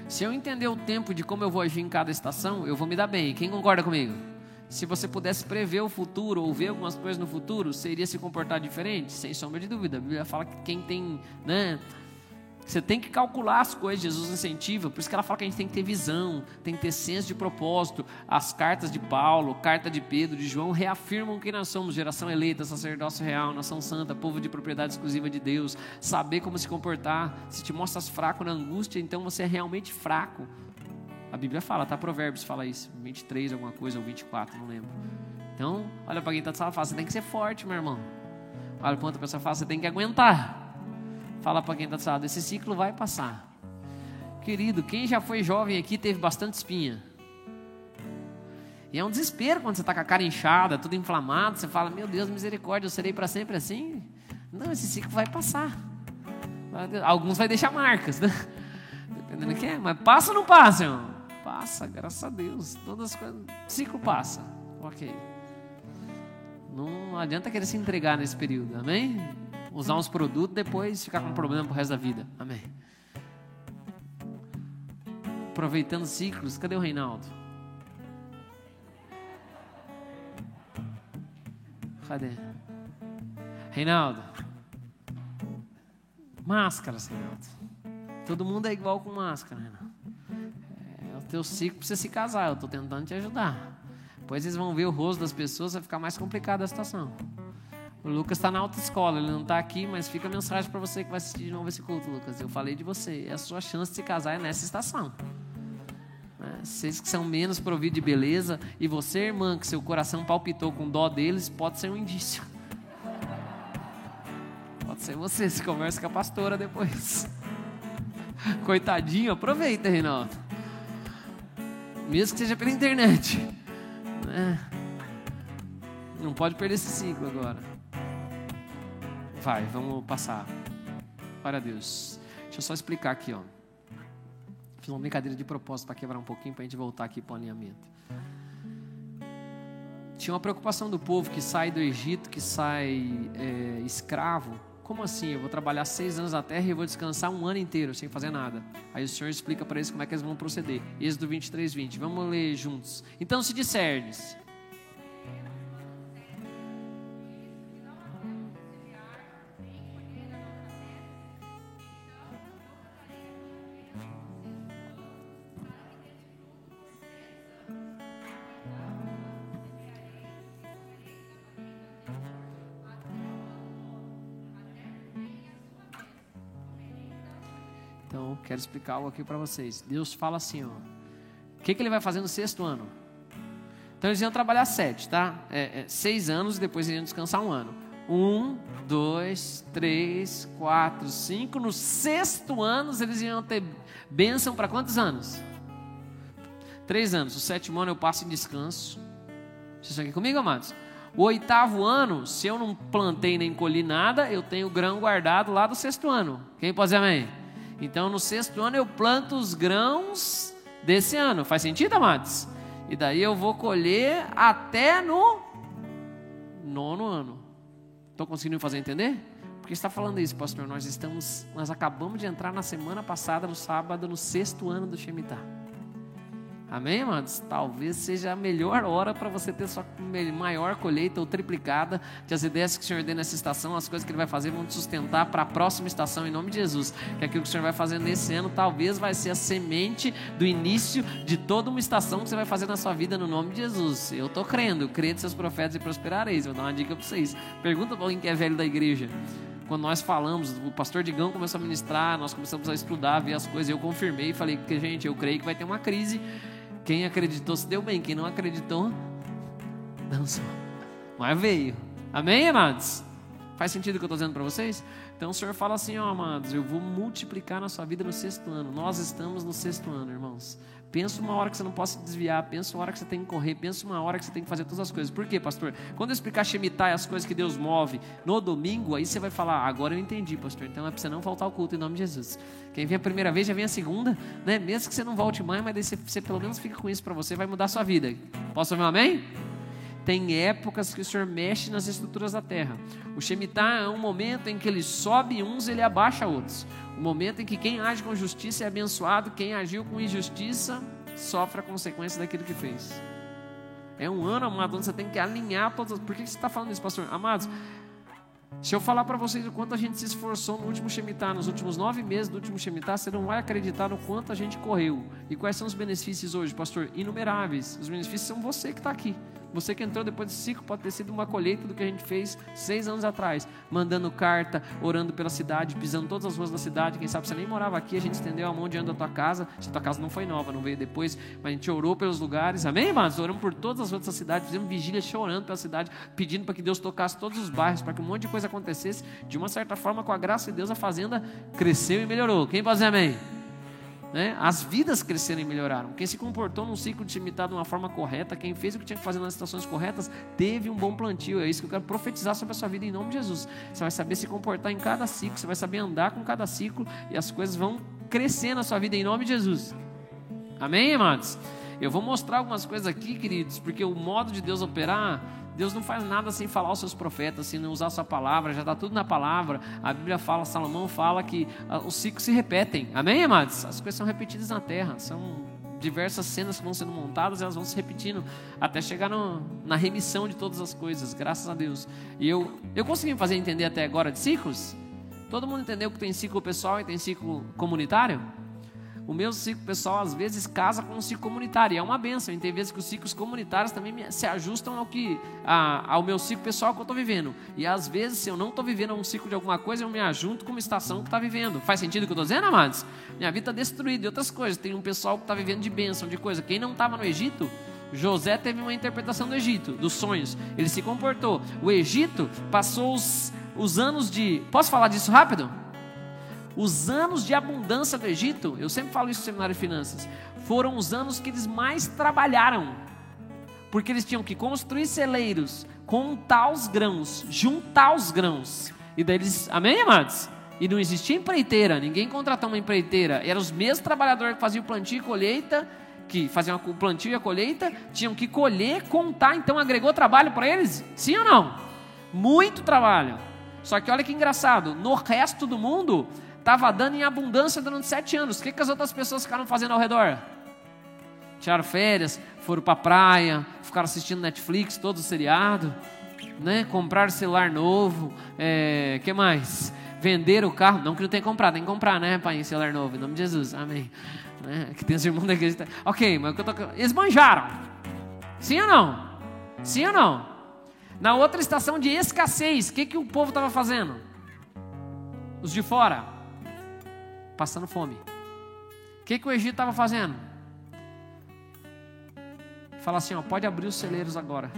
[SPEAKER 1] Se eu entender o tempo de como eu vou agir em cada estação, eu vou me dar bem. Quem concorda comigo? Se você pudesse prever o futuro ou ver algumas coisas no futuro, iria se comportar diferente? Sem sombra de dúvida. A Bíblia fala que quem tem, né, você tem que calcular as coisas, Jesus incentiva, por isso que ela fala que a gente tem que ter visão, tem que ter senso de propósito. As cartas de Paulo, carta de Pedro, de João, reafirmam quem nós somos: geração eleita, sacerdócio real, nação santa, povo de propriedade exclusiva de Deus. Saber como se comportar. Se te mostras fraco na angústia, então você é realmente fraco. A Bíblia fala, tá? Provérbios fala isso, 23, alguma coisa, ou 24, não lembro. Então, olha para quem está de sala fala: você tem que ser forte, meu irmão. Olha para outra pessoa fala: você tem que aguentar. Fala para quem está do lado, esse ciclo vai passar. Querido, quem já foi jovem aqui teve bastante espinha. E é um desespero quando você está com a cara inchada, tudo inflamado. Você fala, meu Deus, misericórdia, eu serei para sempre assim? Não, esse ciclo vai passar. Alguns vai deixar marcas, né? Dependendo do que é. Mas passa ou não passa, irmão? Passa, graças a Deus. Todas as coisas. Ciclo passa. Ok. Não adianta querer se entregar nesse período, amém? usar uns produtos, depois ficar com problema pro resto da vida. Amém. Aproveitando ciclos, cadê o Reinaldo? Cadê? Reinaldo. Máscaras, Reinaldo. Todo mundo é igual com máscara, Reinaldo. É, teu ciclo você se casar. Eu estou tentando te ajudar. Depois eles vão ver o rosto das pessoas, vai ficar mais complicada a situação. O Lucas está na autoescola, ele não está aqui, mas fica a mensagem para você que vai assistir de novo esse culto, Lucas. Eu falei de você, a sua chance de se casar é nessa estação. Né? Vocês que são menos providos de beleza, e você, irmã, que seu coração palpitou com dó deles, pode ser um indício. Pode ser você, se conversa com a pastora depois. Coitadinho, aproveita, Reinaldo. Mesmo que seja pela internet. Né? Não pode perder esse ciclo agora. Vai, vamos passar. Glória a Deus. Deixa eu só explicar aqui, ó. Fiz uma brincadeira de propósito para quebrar um pouquinho, para a gente voltar aqui para o alinhamento. Tinha uma preocupação do povo que sai do Egito, que sai é, escravo. Como assim? Eu vou trabalhar seis anos na terra e vou descansar um ano inteiro sem fazer nada. Aí o Senhor explica para eles como é que eles vão proceder. Êxodo 23, 20. Vamos ler juntos. Então se discernes explicar algo aqui para vocês. Deus fala assim, ó. O que, que ele vai fazer no sexto ano? Então eles iam trabalhar sete, tá? É, é, seis anos e depois iam descansar um ano. Um, dois, três, quatro, cinco. No sexto ano eles iam ter bênção para quantos anos? Três anos. O sétimo ano eu passo em descanso. Vocês estão aqui comigo, amados? O oitavo ano, se eu não plantei nem colhi nada, eu tenho grão guardado lá do sexto ano. Quem pode dizer amém? Então, no sexto ano, eu planto os grãos desse ano. Faz sentido, amados? E daí eu vou colher até no nono ano. Estou conseguindo fazer entender? Porque está falando isso, pastor? Nós estamos, nós acabamos de entrar na semana passada, no sábado, no sexto ano do Shemitah. Amém, amados? Talvez seja a melhor hora para você ter sua maior colheita ou triplicada que as ideias que o Senhor deu nessa estação, as coisas que Ele vai fazer vão te sustentar para a próxima estação em nome de Jesus. Que aquilo que o Senhor vai fazer nesse ano talvez vai ser a semente do início de toda uma estação que você vai fazer na sua vida no nome de Jesus. Eu estou crendo, creio de seus profetas e prosperareis. Vou dar uma dica para vocês. Pergunta para alguém que é velho da igreja quando nós falamos, o pastor Digão começou a ministrar, nós começamos a estudar, ver as coisas, eu confirmei e falei que, gente, eu creio que vai ter uma crise quem acreditou se deu bem, quem não acreditou, dançou. Mas veio. Amém, amados? Faz sentido o que eu estou dizendo para vocês? Então o Senhor fala assim, ó, amados, eu vou multiplicar na sua vida no sexto ano. Nós estamos no sexto ano, irmãos. Pensa uma hora que você não possa desviar, pensa uma hora que você tem que correr, pensa uma hora que você tem que fazer todas as coisas. Por quê, pastor? Quando eu explicar Shemitah e as coisas que Deus move no domingo, aí você vai falar, ah, agora eu entendi, pastor. Então é para você não faltar o culto em nome de Jesus. Quem vem a primeira vez já vem a segunda, né? Mesmo que você não volte mais, mas daí você, você pelo menos fica com isso para você, vai mudar a sua vida. Posso ouvir um amém? Tem épocas que o Senhor mexe nas estruturas da terra. O Shemitah é um momento em que ele sobe uns, ele abaixa outros. O momento em que quem age com justiça é abençoado, quem agiu com injustiça sofre a consequência daquilo que fez. É um ano, amado, onde você tem que alinhar todas. Por que você está falando isso, pastor? Amados, se eu falar para vocês o quanto a gente se esforçou no último Shemitah, nos últimos nove meses do último Shemitah, você não vai acreditar no quanto a gente correu. E quais são os benefícios hoje, pastor? Inumeráveis. Os benefícios são você que está aqui. Você que entrou depois desse ciclo pode ter sido uma colheita do que a gente fez seis anos atrás, mandando carta, orando pela cidade, pisando todas as ruas da cidade. Quem sabe você nem morava aqui, a gente estendeu a mão diante da tua casa. Se a tua casa não foi nova, não veio depois, mas a gente orou pelos lugares, amém, irmãos? Oramos por todas as ruas da cidade, fizemos vigília chorando pela cidade, pedindo para que Deus tocasse todos os bairros, para que um monte de coisa acontecesse. De uma certa forma, com a graça de Deus, a fazenda cresceu e melhorou. Quem pode dizer amém? Né? As vidas cresceram e melhoraram. Quem se comportou num ciclo de de uma forma correta, quem fez o que tinha que fazer nas estações corretas, teve um bom plantio. É isso que eu quero profetizar sobre a sua vida em nome de Jesus. Você vai saber se comportar em cada ciclo, você vai saber andar com cada ciclo e as coisas vão crescer na sua vida em nome de Jesus. Amém, amados? Eu vou mostrar algumas coisas aqui, queridos, porque o modo de Deus operar Deus não faz nada sem falar aos seus profetas, sem usar a sua palavra, já está tudo na palavra. A Bíblia fala, Salomão fala que uh, os ciclos se repetem. Amém, amados? As coisas são repetidas na terra. São diversas cenas que vão sendo montadas, elas vão se repetindo até chegar no, na remissão de todas as coisas, graças a Deus. E eu, eu consegui fazer entender até agora de ciclos? Todo mundo entendeu que tem ciclo pessoal e tem ciclo comunitário? O meu ciclo pessoal às vezes casa com o ciclo comunitário. E é uma benção. Tem vezes que os ciclos comunitários também se ajustam ao, que, a, ao meu ciclo pessoal que eu estou vivendo. E às vezes, se eu não estou vivendo um ciclo de alguma coisa, eu me ajunto com uma estação que está vivendo. Faz sentido o que eu estou dizendo, amados? Minha vida está destruída e outras coisas. Tem um pessoal que está vivendo de bênção, de coisa. Quem não estava no Egito, José teve uma interpretação do Egito, dos sonhos. Ele se comportou. O Egito passou os, os anos de. Posso falar disso rápido? Os anos de abundância do Egito, eu sempre falo isso no seminário de finanças, foram os anos que eles mais trabalharam. Porque eles tinham que construir celeiros, contar os grãos, juntar os grãos. E daí eles, amém, amados? E não existia empreiteira, ninguém contratou uma empreiteira. Eram os mesmos trabalhadores que faziam plantio e colheita, que faziam o plantio e a colheita, tinham que colher, contar, então agregou trabalho para eles? Sim ou não? Muito trabalho. Só que olha que engraçado, no resto do mundo, Estava dando em abundância durante sete anos. O que, que as outras pessoas ficaram fazendo ao redor? Tiraram férias, foram para a praia, ficaram assistindo Netflix, todo o seriado, né? compraram celular novo, é, que mais? Venderam o carro, não que não tem que comprar, tem que comprar, né, pai, celular novo, em nome de Jesus, amém. Né? Que tem os irmãos da igreja. Ok, mas o que eu tô... eles manjaram. Sim ou não? Sim ou não? Na outra estação de escassez, o que, que o povo estava fazendo? Os de fora passando fome. O que, que o Egito estava fazendo? Fala assim, ó, pode abrir os celeiros agora.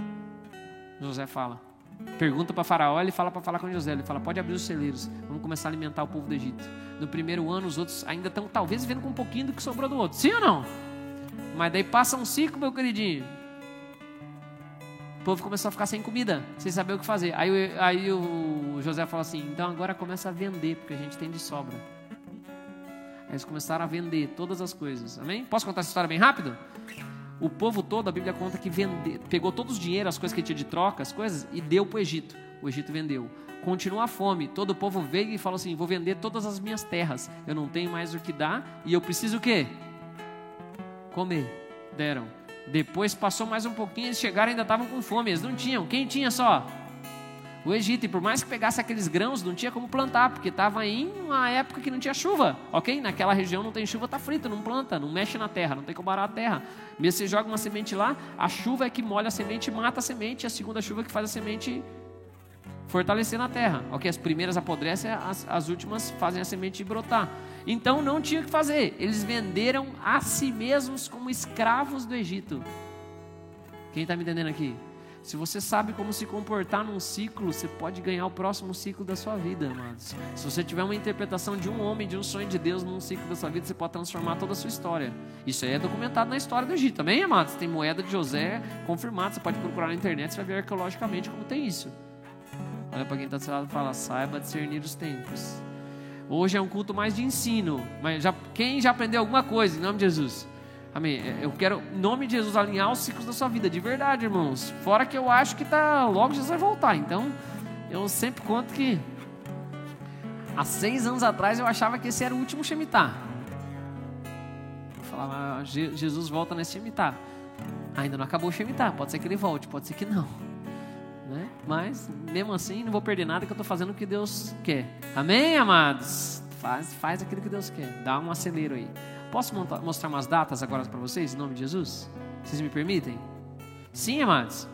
[SPEAKER 1] José fala. Pergunta para Faraó, ele fala para falar com José. Ele fala: pode abrir os celeiros, vamos começar a alimentar o povo do Egito. No primeiro ano, os outros ainda estão, talvez, vendo com um pouquinho do que sobrou do outro. Sim ou não? Mas daí passa um ciclo, meu queridinho. O povo começou a ficar sem comida, sem saber o que fazer. Aí, aí o José fala assim: então agora começa a vender, porque a gente tem de sobra. Eles começaram a vender todas as coisas. Amém? Posso contar essa história bem rápido? O povo todo, a Bíblia conta que vende, pegou todo o dinheiro, as coisas que tinha de troca, as coisas, e deu para o Egito. O Egito vendeu. Continua a fome. Todo o povo veio e falou assim: vou vender todas as minhas terras. Eu não tenho mais o que dar e eu preciso o quê? Comer. Deram. Depois passou mais um pouquinho, eles chegaram e ainda estavam com fome. Eles não tinham. Quem tinha só? O Egito. E por mais que pegasse aqueles grãos, não tinha como plantar, porque estava em uma época que não tinha chuva, ok? Naquela região não tem chuva, está frito, não planta, não mexe na terra, não tem como parar a terra. Mesmo você joga uma semente lá, a chuva é que molha a semente e mata a semente, e a segunda chuva que faz a semente fortalecer na terra, ok? As primeiras apodrecem, as, as últimas fazem a semente brotar. Então não tinha o que fazer, eles venderam a si mesmos como escravos do Egito. Quem está me entendendo aqui? Se você sabe como se comportar num ciclo, você pode ganhar o próximo ciclo da sua vida, amados. Se você tiver uma interpretação de um homem, de um sonho de Deus num ciclo da sua vida, você pode transformar toda a sua história. Isso aí é documentado na história do Egito, também, amados? Tem moeda de José confirmada, você pode procurar na internet, você vai ver arqueologicamente como tem isso. Olha para quem está do seu lado e fala, saiba discernir os tempos. Hoje é um culto mais de ensino, mas já, quem já aprendeu alguma coisa, em nome de Jesus? Amém. É, eu quero, em nome de Jesus, alinhar os ciclos da sua vida, de verdade, irmãos. Fora que eu acho que tá, logo Jesus vai voltar. Então, eu sempre conto que há seis anos atrás eu achava que esse era o último Shemitah. Eu falava, ah, Jesus volta nesse Shemitah. Ainda não acabou o Shemitah, pode ser que ele volte, pode ser que não. <laughs> Né? Mas, mesmo assim, não vou perder nada que eu estou fazendo o que Deus quer. Amém, amados? Faz, faz aquilo que Deus quer. Dá um acelero aí. Posso mostrar umas datas agora para vocês, em nome de Jesus? Vocês me permitem? Sim, amados?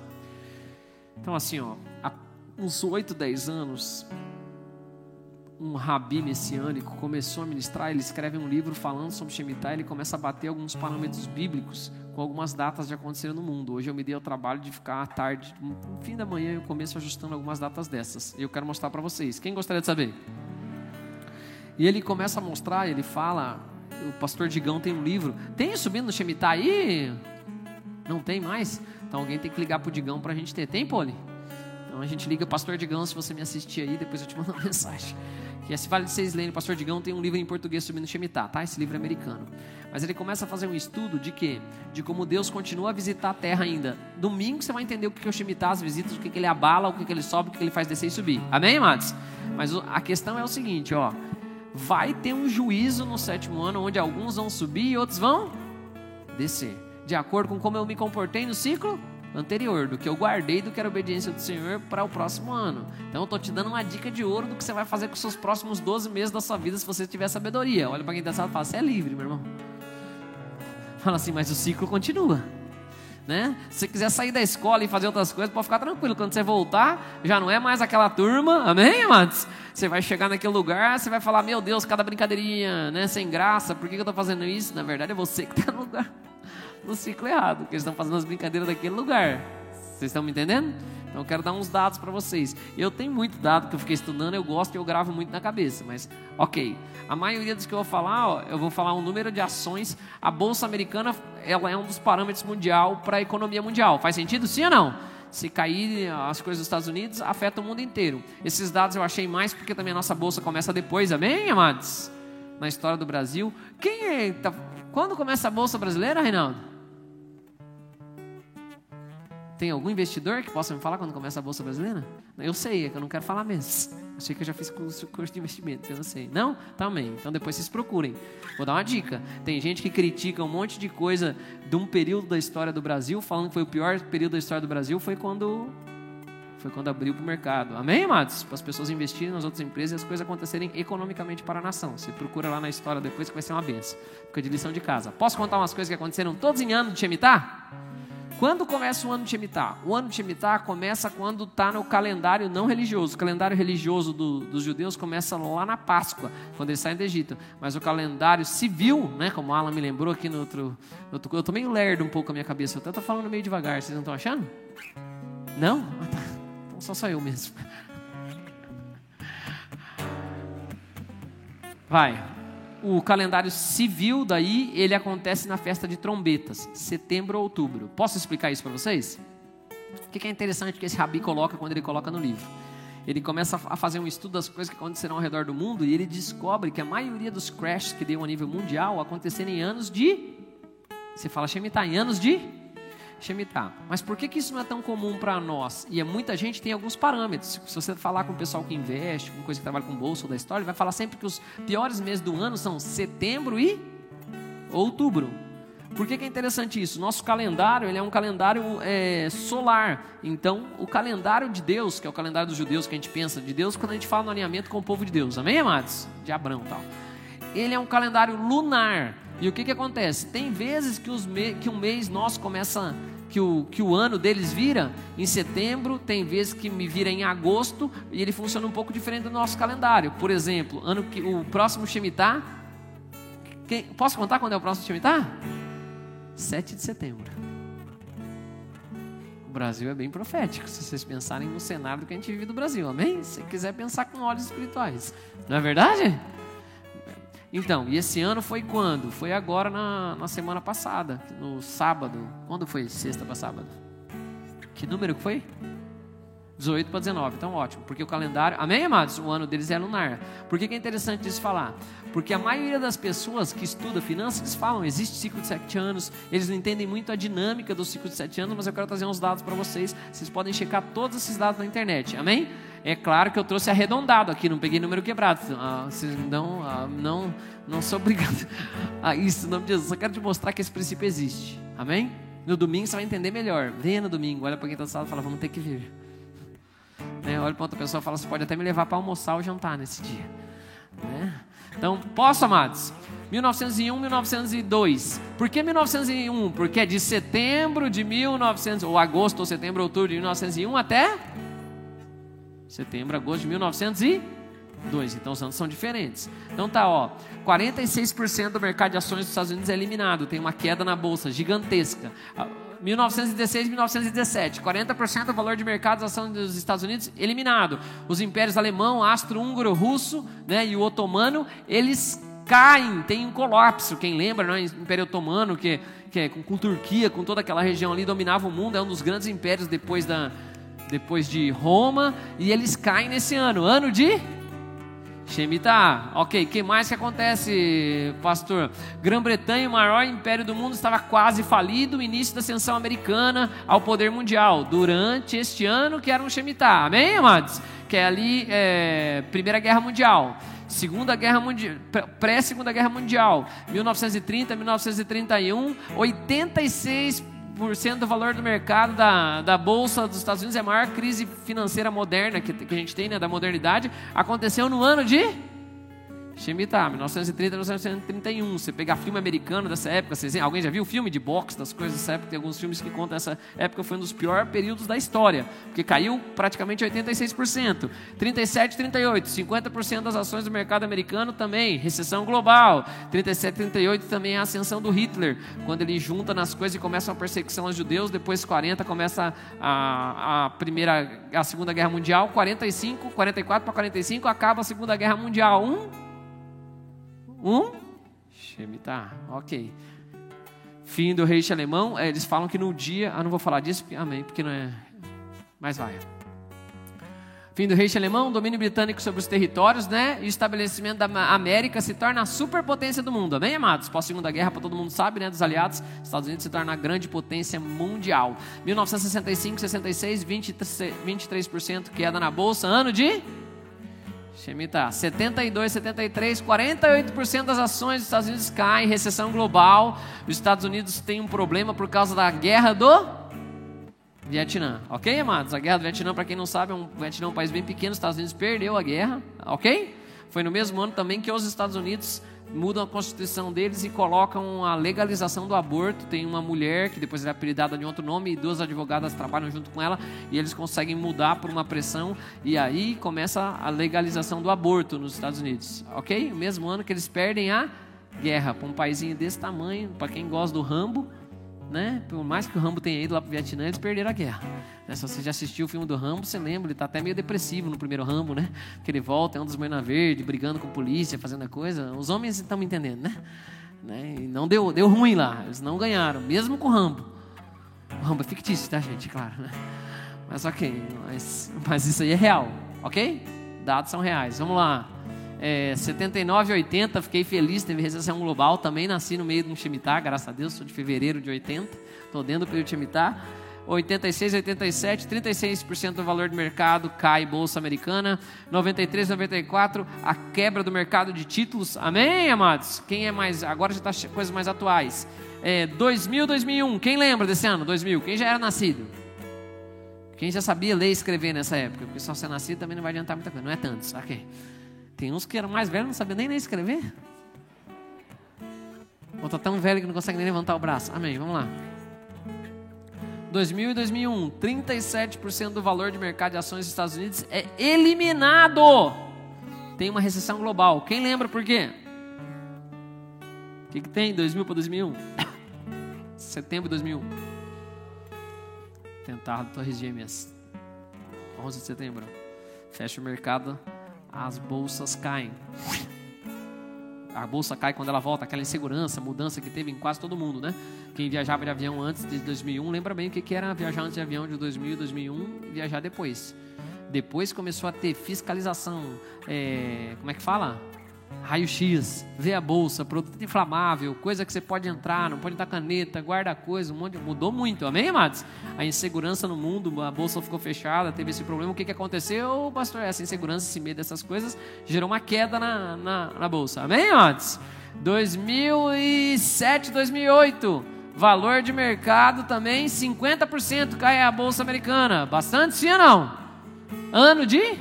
[SPEAKER 1] Então, assim, ó, há uns 8, 10 anos, um rabi messiânico começou a ministrar, ele escreve um livro falando sobre Shemitah, ele começa a bater alguns parâmetros bíblicos com algumas datas de acontecer no mundo. Hoje eu me dei o trabalho de ficar à tarde, no fim da manhã eu começo ajustando algumas datas dessas. E eu quero mostrar para vocês. Quem gostaria de saber? E ele começa a mostrar, ele fala o pastor Digão tem um livro. Tem subindo no Shemitah aí? Não tem mais? Então alguém tem que ligar pro Digão para a gente ter. Tem, Poli? Então a gente liga, pastor Digão, se você me assistir aí, depois eu te <laughs> mando uma mensagem. Que esse vale de vocês lerem, o pastor Digão tem um livro em português subindo no Shemitah, tá? Esse livro é americano. Mas ele começa a fazer um estudo de quê? De como Deus continua a visitar a terra ainda. Domingo você vai entender o que é o Shemitah, as visitas, o que ele abala, o que ele sobe, o que ele faz descer e subir. Amém, amados? Mas a questão é o seguinte, ó vai ter um juízo no sétimo ano, onde alguns vão subir e outros vão descer, de acordo com como eu me comportei no ciclo anterior, do que eu guardei do que era obediência do Senhor para o próximo ano. Então eu estou te dando uma dica de ouro do que você vai fazer com os seus próximos 12 meses da sua vida se você tiver sabedoria. Olha para quem está e fala: você é livre, meu irmão. Fala assim, mas o ciclo continua. Né? Se você quiser sair da escola e fazer outras coisas, pode ficar tranquilo. Quando você voltar, já não é mais aquela turma, amém, amados? Você vai chegar naquele lugar, você vai falar: Meu Deus, cada brincadeirinha né, sem graça, por que eu estou fazendo isso? Na verdade, é você que está no lugar, <laughs> no ciclo errado, porque eles estão fazendo as brincadeiras daquele lugar. Vocês estão me entendendo? Então eu quero dar uns dados para vocês. Eu tenho muito dado que eu fiquei estudando, eu gosto e eu gravo muito na cabeça, mas ok. A maioria dos que eu vou falar, ó, eu vou falar um número de ações. A bolsa americana, ela é um dos parâmetros mundial para a economia mundial. Faz sentido, sim ou não? Se cair as coisas dos Estados Unidos, afeta o mundo inteiro. Esses dados eu achei mais porque também a nossa bolsa começa depois, amém, amados? Na história do Brasil. Quem é? Tá, quando começa a bolsa brasileira, Reinaldo? Tem algum investidor que possa me falar quando começa a Bolsa Brasileira? Eu sei, é que eu não quero falar mesmo. Achei que eu já fiz curso, curso de investimento, eu não sei. Não? Também. Então depois vocês procurem. Vou dar uma dica. Tem gente que critica um monte de coisa de um período da história do Brasil, falando que foi o pior período da história do Brasil, foi quando foi quando abriu para o mercado. Amém, amados? Para as pessoas investirem nas outras empresas e as coisas acontecerem economicamente para a nação. Você procura lá na história depois que vai ser uma benção. Fica de lição de casa. Posso contar umas coisas que aconteceram todos em ano de Shemitah? Quando começa o ano de Shemitah? O ano de Shemitah começa quando está no calendário não religioso. O calendário religioso do, dos judeus começa lá na Páscoa, quando eles saem do Egito. Mas o calendário civil, né, como Alan me lembrou aqui no outro... No outro eu estou meio lerdo um pouco a minha cabeça. Eu estou falando meio devagar. Vocês não estão achando? Não? <laughs> Então só sou eu mesmo. Vai o calendário civil daí, ele acontece na festa de trombetas, setembro ou outubro. Posso explicar isso para vocês? O que é interessante que esse rabi coloca quando ele coloca no livro? Ele começa a fazer um estudo das coisas que acontecerão ao redor do mundo e ele descobre que a maioria dos crashes que deu a nível mundial aconteceram em anos de. Você fala Shemitah, em anos de Shemitah. Mas por que, que isso não é tão comum para nós? E é muita gente tem alguns parâmetros. Se você falar com o pessoal que investe, com coisa que trabalha com bolsa ou da história, vai falar sempre que os piores meses do ano são setembro e outubro. Por que, que é interessante isso? Nosso calendário ele é um calendário é, solar. Então, o calendário de Deus, que é o calendário dos judeus que a gente pensa de Deus, quando a gente fala no alinhamento com o povo de Deus, amém, amados? De Abraão tal. Ele é um calendário lunar. E o que, que acontece? Tem vezes que, os me... que um mês nosso começa, que o, que o ano deles vira em setembro, tem vezes que me vira em agosto, e ele funciona um pouco diferente do nosso calendário. Por exemplo, ano que o próximo Shemitah, quem... posso contar quando é o próximo Shemitah? 7 de setembro. O Brasil é bem profético, se vocês pensarem no cenário que a gente vive do Brasil, amém? Se quiser pensar com olhos espirituais, não é verdade? Então, e esse ano foi quando? Foi agora na, na semana passada, no sábado. Quando foi? Sexta para sábado. Que número que foi? 18 para 19, então ótimo, porque o calendário, amém, amados? O ano deles é lunar. Por que, que é interessante isso falar? Porque a maioria das pessoas que estuda finanças, falam, existe ciclo de sete anos, eles não entendem muito a dinâmica do ciclo de sete anos, mas eu quero trazer uns dados para vocês, vocês podem checar todos esses dados na internet, amém? É claro que eu trouxe arredondado aqui, não peguei número quebrado. Ah, não, ah, não, não sou <laughs> obrigado a isso, em nome de Jesus. Só quero te mostrar que esse princípio existe. Amém? No domingo você vai entender melhor. Venha no domingo, olha para quem está do lado e fala, vamos ter que vir. Né? Olha para outra pessoa e fala, você pode até me levar para almoçar ou jantar nesse dia. Né? Então, posso, amados? 1901, 1902. Por que 1901? Porque é de setembro de 1900, ou agosto, ou setembro, outubro de 1901 até setembro, agosto de 1902. Então os anos são diferentes. Então tá, ó, 46% do mercado de ações dos Estados Unidos é eliminado, tem uma queda na bolsa gigantesca. 1916 e 1917, 40% do valor de mercado das ações dos Estados Unidos eliminado. Os impérios alemão, astro-húngaro, russo, né, e o otomano, eles caem, tem um colapso. Quem lembra, né, Império Otomano, que, que é, com, com Turquia, com toda aquela região ali, dominava o mundo, é um dos grandes impérios depois da, depois de Roma, e eles caem nesse ano, ano de Shemitah. Ok, o que mais que acontece, pastor? Grã-Bretanha, o maior império do mundo, estava quase falido, início da ascensão americana ao poder mundial, durante este ano que era um Shemitah, amém, amados? Que é ali, é, Primeira Guerra Mundial. Segunda Guerra Mundial, pré-Segunda Guerra Mundial, 1930, 1931, 86 cento do valor do mercado da, da Bolsa dos Estados Unidos, é a maior crise financeira moderna que, que a gente tem, né, da modernidade, aconteceu no ano de Shemitah, 1930 1931. Você pegar filme americano dessa época, vocês, alguém já viu filme de boxe, das coisas dessa época? Tem alguns filmes que contam essa época foi um dos piores períodos da história, porque caiu praticamente 86%. 37, 38, 50% das ações do mercado americano também, recessão global. 37, 38 também a ascensão do Hitler, quando ele junta nas coisas e começa uma perseguição aos judeus, depois 40 começa a, a primeira, a segunda guerra mundial, 45, 44 para 45 acaba a segunda guerra mundial. Um um Shemitah, ok. Fim do rei alemão, é, eles falam que no dia, ah, não vou falar disso, amém, porque não é, mas vai. Fim do rei alemão, domínio britânico sobre os territórios, né? E estabelecimento da América se torna a superpotência do mundo. Amém, amados? Pós-segunda guerra, para todo mundo sabe, né? Dos aliados, Estados Unidos se torna a grande potência mundial. 1965, 66, 23%, 23% queda na bolsa. Ano de Shemitah, 72, 73, 48% das ações dos Estados Unidos caem, recessão global. Os Estados Unidos têm um problema por causa da guerra do Vietnã. Ok, amados? A guerra do Vietnã, para quem não sabe, é um, o Vietnã é um país bem pequeno. Os Estados Unidos perdeu a guerra. Ok? Foi no mesmo ano também que os Estados Unidos mudam a constituição deles e colocam a legalização do aborto. Tem uma mulher que depois é apelidada de outro nome e duas advogadas trabalham junto com ela e eles conseguem mudar por uma pressão e aí começa a legalização do aborto nos Estados Unidos, ok? O mesmo ano que eles perdem a guerra para um paísinho desse tamanho, para quem gosta do Rambo, né? Por mais que o Rambo tenha ido lá para o Vietnã, eles perderam a guerra. Né? Se você já assistiu o filme do Rambo, você lembra, ele está até meio depressivo no primeiro Rambo, né? Que ele volta, é um dos Moina Verde, brigando com a polícia, fazendo a coisa. Os homens estão me entendendo, né? né? E não deu, deu ruim lá, eles não ganharam, mesmo com o Rambo. O Rambo é fictício, tá, gente? Claro, né? Mas ok, mas, mas isso aí é real, ok? Dados são reais. Vamos lá é, 79 e 80, fiquei feliz, teve recessão global, também nasci no meio de um Shemitah, graças a Deus, sou de fevereiro de 80, estou dentro do período de Shemitah. 86, 87, 36% do valor do mercado cai bolsa americana. 93, 94, a quebra do mercado de títulos. Amém, amados? Quem é mais? Agora já está coisas mais atuais. É, 2000, 2001. Quem lembra desse ano? 2000. Quem já era nascido? Quem já sabia ler e escrever nessa época? Porque só ser nascido também não vai adiantar muita coisa. Não é tantos, ok? Tem uns que eram mais velhos, não sabiam nem ler escrever. Ou tá tão velho que não consegue nem levantar o braço. Amém, vamos lá. 2000 e 2001, 37% do valor de mercado de ações dos Estados Unidos é eliminado. Tem uma recessão global. Quem lembra por quê? O que, que tem 2000 para 2001? Setembro de 2001. Tentado Torres Gêmeas. 11 de setembro. Fecha o mercado as bolsas caem. A bolsa cai quando ela volta, aquela insegurança, mudança que teve em quase todo mundo, né? Quem viajava de avião antes de 2001 lembra bem o que era viajar antes de avião de 2000 e 2001 e viajar depois. Depois começou a ter fiscalização, é, como é que fala? Raio-x, ver a bolsa, produto inflamável, coisa que você pode entrar, não pode dar caneta, guarda coisa, um monte mudou muito, amém, amados? A insegurança no mundo, a bolsa ficou fechada, teve esse problema, o que, que aconteceu, pastor? Essa insegurança, esse medo dessas coisas, gerou uma queda na, na, na bolsa, amém, amados? 2007, 2008, valor de mercado também, 50% cai a bolsa americana, bastante sim ou não? Ano de?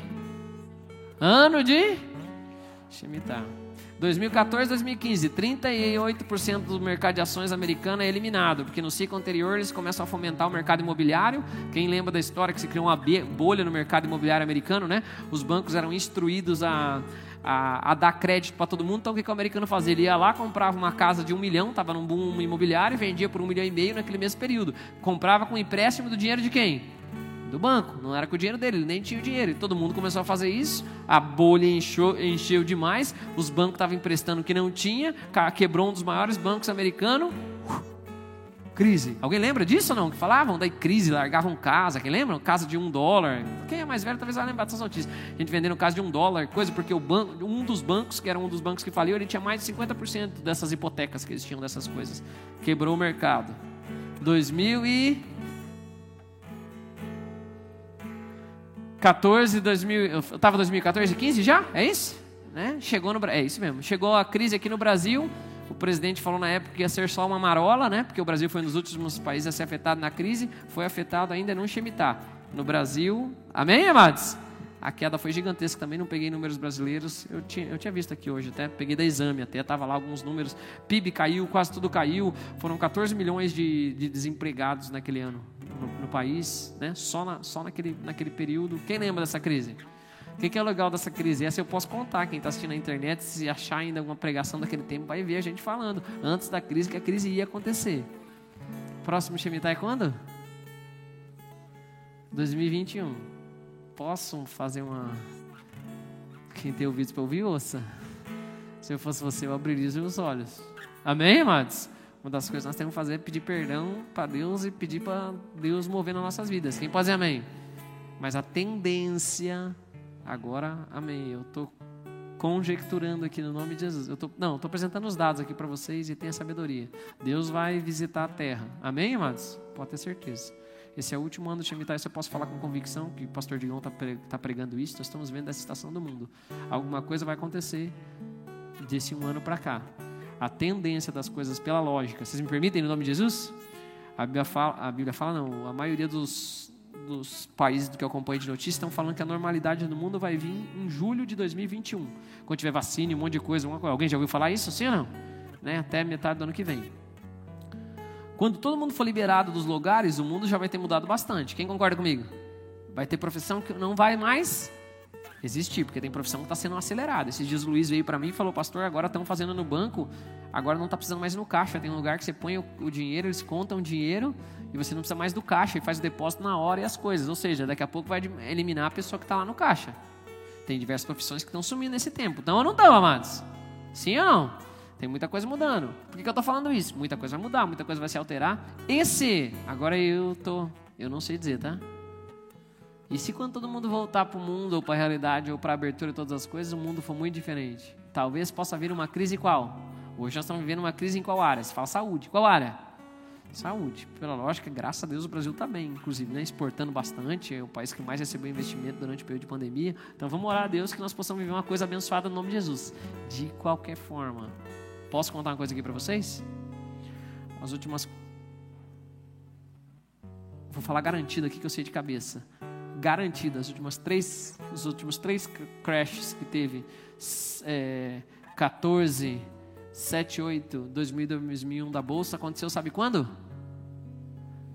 [SPEAKER 1] Ano de? Shemitah. 2014, 2015, 38% do mercado de ações americano é eliminado, porque no ciclo anterior eles começam a fomentar o mercado imobiliário. Quem lembra da história que se criou uma bolha no mercado imobiliário americano, né? Os bancos eram instruídos a, a, a dar crédito para todo mundo. Então o que, que o americano fazia? Ele ia lá, comprava uma casa de um milhão, estava num boom imobiliário, e vendia por um milhão e meio naquele mesmo período. Comprava com empréstimo do dinheiro de quem? Do banco, não era com o dinheiro dele, ele nem tinha o dinheiro. E todo mundo começou a fazer isso, a bolha encheu, encheu demais, os bancos estavam emprestando o que não tinha, quebrou um dos maiores bancos americanos. Crise. Alguém lembra disso ou não? Que falavam daí crise, largavam casa. Quem lembra? Casa de um dólar. Quem é mais velho talvez vai lembrar dessas notícias. A gente vendendo casa de um dólar, coisa porque o banco, um dos bancos, que era um dos bancos que faliu, ele tinha mais de 50% dessas hipotecas que eles tinham dessas coisas. Quebrou o mercado. 2000 e 14, 2000, eu estava 2014, 15 já? É isso? Né? Chegou no, é isso mesmo. Chegou a crise aqui no Brasil. O presidente falou na época que ia ser só uma marola, né? Porque o Brasil foi um dos últimos países a ser afetado na crise. Foi afetado ainda no Shemitah. No Brasil, amém, amados? A queda foi gigantesca também, não peguei números brasileiros. Eu tinha, eu tinha visto aqui hoje, até peguei da exame, até estava lá alguns números. PIB caiu, quase tudo caiu. Foram 14 milhões de, de desempregados naquele ano no, no país, né? só, na, só naquele, naquele período. Quem lembra dessa crise? O que, que é legal dessa crise? Essa eu posso contar. Quem está assistindo na internet, se achar ainda alguma pregação daquele tempo, vai ver a gente falando antes da crise que a crise ia acontecer. Próximo Shemitah é quando? 2021. Posso fazer uma. Quem tem ouvidos para ouvir, ouça. Se eu fosse você, eu abriria os olhos. Amém, amados? Uma das coisas que nós temos que fazer é pedir perdão para Deus e pedir para Deus mover nas nossas vidas. Quem pode dizer amém? Mas a tendência Agora, amém. Eu estou conjecturando aqui no nome de Jesus. Eu tô, não, estou apresentando os dados aqui para vocês e tenha sabedoria. Deus vai visitar a terra. Amém, amados? Pode ter certeza. Esse é o último ano de Shemitah, isso eu posso falar com convicção, que o pastor Digão está tá pregando isso, nós estamos vendo essa estação do mundo. Alguma coisa vai acontecer desse um ano para cá. A tendência das coisas pela lógica. Vocês me permitem, no nome de Jesus? A Bíblia fala, a Bíblia fala não, a maioria dos, dos países do que eu acompanho de notícias estão falando que a normalidade no mundo vai vir em julho de 2021. Quando tiver vacina e um monte de coisa. Alguém já ouviu falar isso? Sim ou não? Né? Até metade do ano que vem. Quando todo mundo for liberado dos lugares, o mundo já vai ter mudado bastante. Quem concorda comigo? Vai ter profissão que não vai mais existir, porque tem profissão que está sendo acelerada. Esses dias o Luiz veio para mim e falou, pastor, agora estão fazendo no banco, agora não está precisando mais no caixa. Tem um lugar que você põe o, o dinheiro, eles contam o dinheiro e você não precisa mais do caixa e faz o depósito na hora e as coisas. Ou seja, daqui a pouco vai eliminar a pessoa que está lá no caixa. Tem diversas profissões que estão sumindo nesse tempo. Então ou não estão, amados? Sim ou não? Tem muita coisa mudando. Por que, que eu estou falando isso? Muita coisa vai mudar, muita coisa vai se alterar. Esse, agora eu tô, eu não sei dizer, tá? E se quando todo mundo voltar para o mundo, ou para a realidade, ou para a abertura de todas as coisas, o mundo for muito diferente? Talvez possa vir uma crise qual? Hoje nós estamos vivendo uma crise em qual área? Você fala saúde. Qual área? Saúde. Pela lógica, graças a Deus o Brasil está bem, inclusive, né? exportando bastante, é o país que mais recebeu investimento durante o período de pandemia. Então vamos orar a Deus que nós possamos viver uma coisa abençoada no nome de Jesus. De qualquer forma. Posso contar uma coisa aqui para vocês? As últimas. Vou falar garantido aqui que eu sei de cabeça garantida. As últimas três, os últimos três crashes que teve, é, 14, 7, 8, 2000 2001 da Bolsa, aconteceu sabe quando?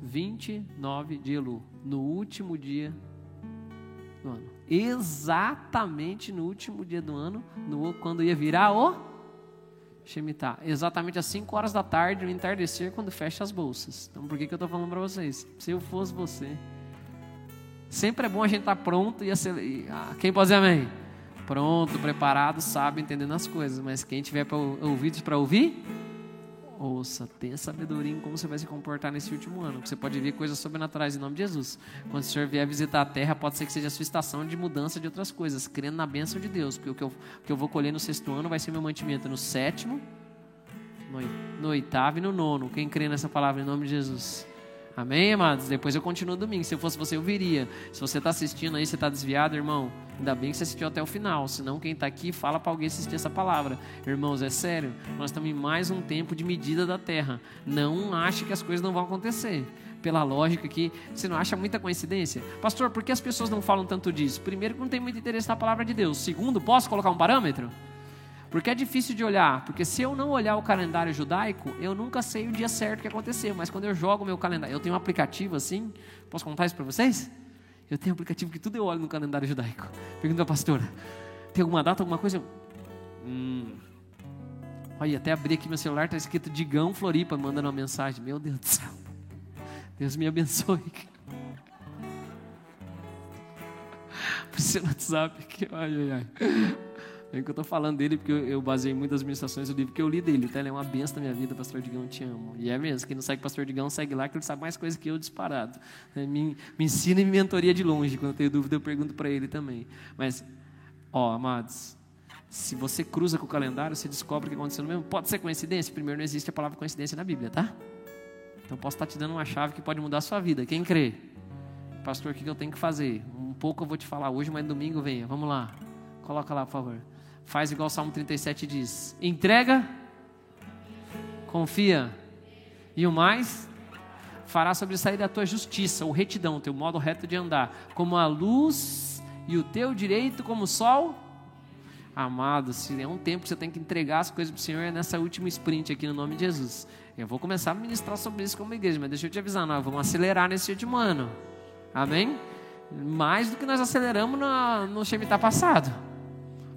[SPEAKER 1] 29 de Elu, no último dia do ano. Exatamente no último dia do ano, no, quando ia virar o Shemitah. Exatamente às 5 horas da tarde, no entardecer, quando fecha as bolsas. Então por que, que eu estou falando para vocês? Se eu fosse você, Sempre é bom a gente estar tá pronto e, e ah, quem pode dizer amém? Pronto, preparado, sabe, entendendo as coisas. Mas quem tiver ouvidos para ouvir, ouça, tenha sabedoria em como você vai se comportar nesse último ano. Você pode ver coisas sobrenaturais em nome de Jesus. Quando o Senhor vier visitar a terra, pode ser que seja a sua estação de mudança de outras coisas, crendo na bênção de Deus. Porque o que eu, o que eu vou colher no sexto ano vai ser meu mantimento no sétimo, no, no oitavo e no nono. Quem crê nessa palavra em nome de Jesus? Amém, amados? Depois eu continuo domingo. Se eu fosse você, eu viria. Se você está assistindo aí, você está desviado, irmão, ainda bem que você assistiu até o final. Senão, quem está aqui, fala para alguém assistir essa palavra. Irmãos, é sério. Nós estamos em mais um tempo de medida da terra. Não ache que as coisas não vão acontecer. Pela lógica que você não acha muita coincidência? Pastor, por que as pessoas não falam tanto disso? Primeiro, que não tem muito interesse na palavra de Deus. Segundo, posso colocar um parâmetro? Porque é difícil de olhar, porque se eu não olhar o calendário judaico, eu nunca sei o dia certo que aconteceu, mas quando eu jogo meu calendário, eu tenho um aplicativo assim, posso contar isso para vocês? Eu tenho um aplicativo que tudo eu olho no calendário judaico. Pergunta a pastora, tem alguma data, alguma coisa? Hum. Olha, até abri aqui meu celular, está escrito Digão Floripa, mandando uma mensagem. Meu Deus do céu. Deus me abençoe. <laughs> Por seu WhatsApp aqui, ai, ai, ai. É que eu estou falando dele porque eu, baseei muitas ministrações do livro que eu li dele. Então ele é uma benção na minha vida, Pastor Digão, te amo. E é mesmo, quem não segue Pastor Digão, segue lá, que ele sabe mais coisas que eu disparado. É, me, me ensina e me mentoria de longe. Quando eu tenho dúvida, eu pergunto para ele também. Mas, ó, amados, se você cruza com o calendário, você descobre o que aconteceu no mesmo. Pode ser coincidência? Primeiro, não existe a palavra coincidência na Bíblia, tá? Então posso estar te dando uma chave que pode mudar a sua vida. Quem crê? Pastor, o que eu tenho que fazer? Um pouco eu vou te falar hoje, mas domingo venha. Vamos lá. Coloca lá, por favor. Faz igual o Salmo 37 diz: entrega, confia, e o mais fará sobressair da tua justiça, ou retidão, teu modo reto de andar, como a luz e o teu direito como sol. Amado, se é um tempo que você tem que entregar as coisas para o Senhor, é nessa última sprint aqui no nome de Jesus. Eu vou começar a ministrar sobre isso como igreja, mas deixa eu te avisar, nós vamos acelerar nesse último ano. Amém? Mais do que nós aceleramos no, no Shemitah passado.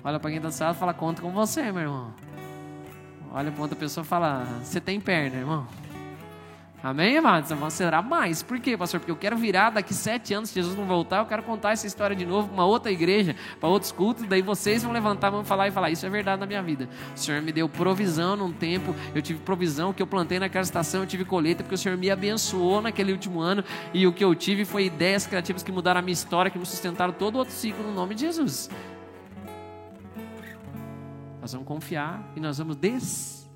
[SPEAKER 1] Olha para quem está do lado e fala, conta com você, meu irmão. Olha para outra pessoa e fala, você tem perna, irmão. Amém, amados? Vamos acelerar mais. Por quê, pastor? Porque eu quero virar daqui sete anos, se Jesus não voltar, eu quero contar essa história de novo para uma outra igreja, para outros cultos, daí vocês vão levantar, vão falar e falar, isso é verdade na minha vida. O Senhor me deu provisão num tempo, eu tive provisão que eu plantei naquela estação, eu tive colheita, porque o Senhor me abençoou naquele último ano, e o que eu tive foi ideias criativas que mudaram a minha história, que me sustentaram todo o outro ciclo no nome de Jesus. Nós vamos confiar e nós vamos des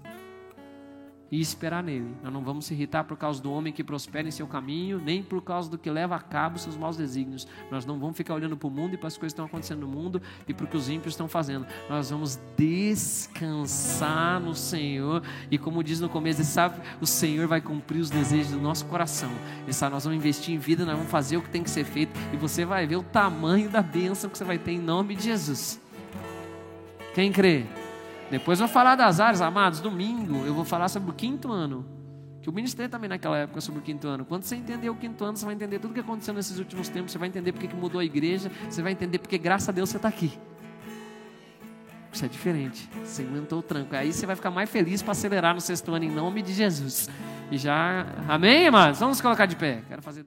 [SPEAKER 1] e esperar nele. Nós não vamos se irritar por causa do homem que prospera em seu caminho, nem por causa do que leva a cabo seus maus desígnios. Nós não vamos ficar olhando para o mundo e para as coisas que estão acontecendo no mundo e para o que os ímpios estão fazendo. Nós vamos descansar no Senhor e, como diz no começo, sabe, o Senhor vai cumprir os desejos do nosso coração. Ele sabe, nós vamos investir em vida, nós vamos fazer o que tem que ser feito e você vai ver o tamanho da bênção que você vai ter em nome de Jesus. Quem crê? Depois eu vou falar das áreas, amados. Domingo eu vou falar sobre o quinto ano. Que eu ministrei também naquela época sobre o quinto ano. Quando você entender o quinto ano, você vai entender tudo o que aconteceu nesses últimos tempos. Você vai entender porque que mudou a igreja. Você vai entender porque, graças a Deus, você está aqui. Isso é diferente. Você aguentou o tranco. Aí você vai ficar mais feliz para acelerar no sexto ano em nome de Jesus. E já. Amém, amados? Vamos colocar de pé. Quero fazer.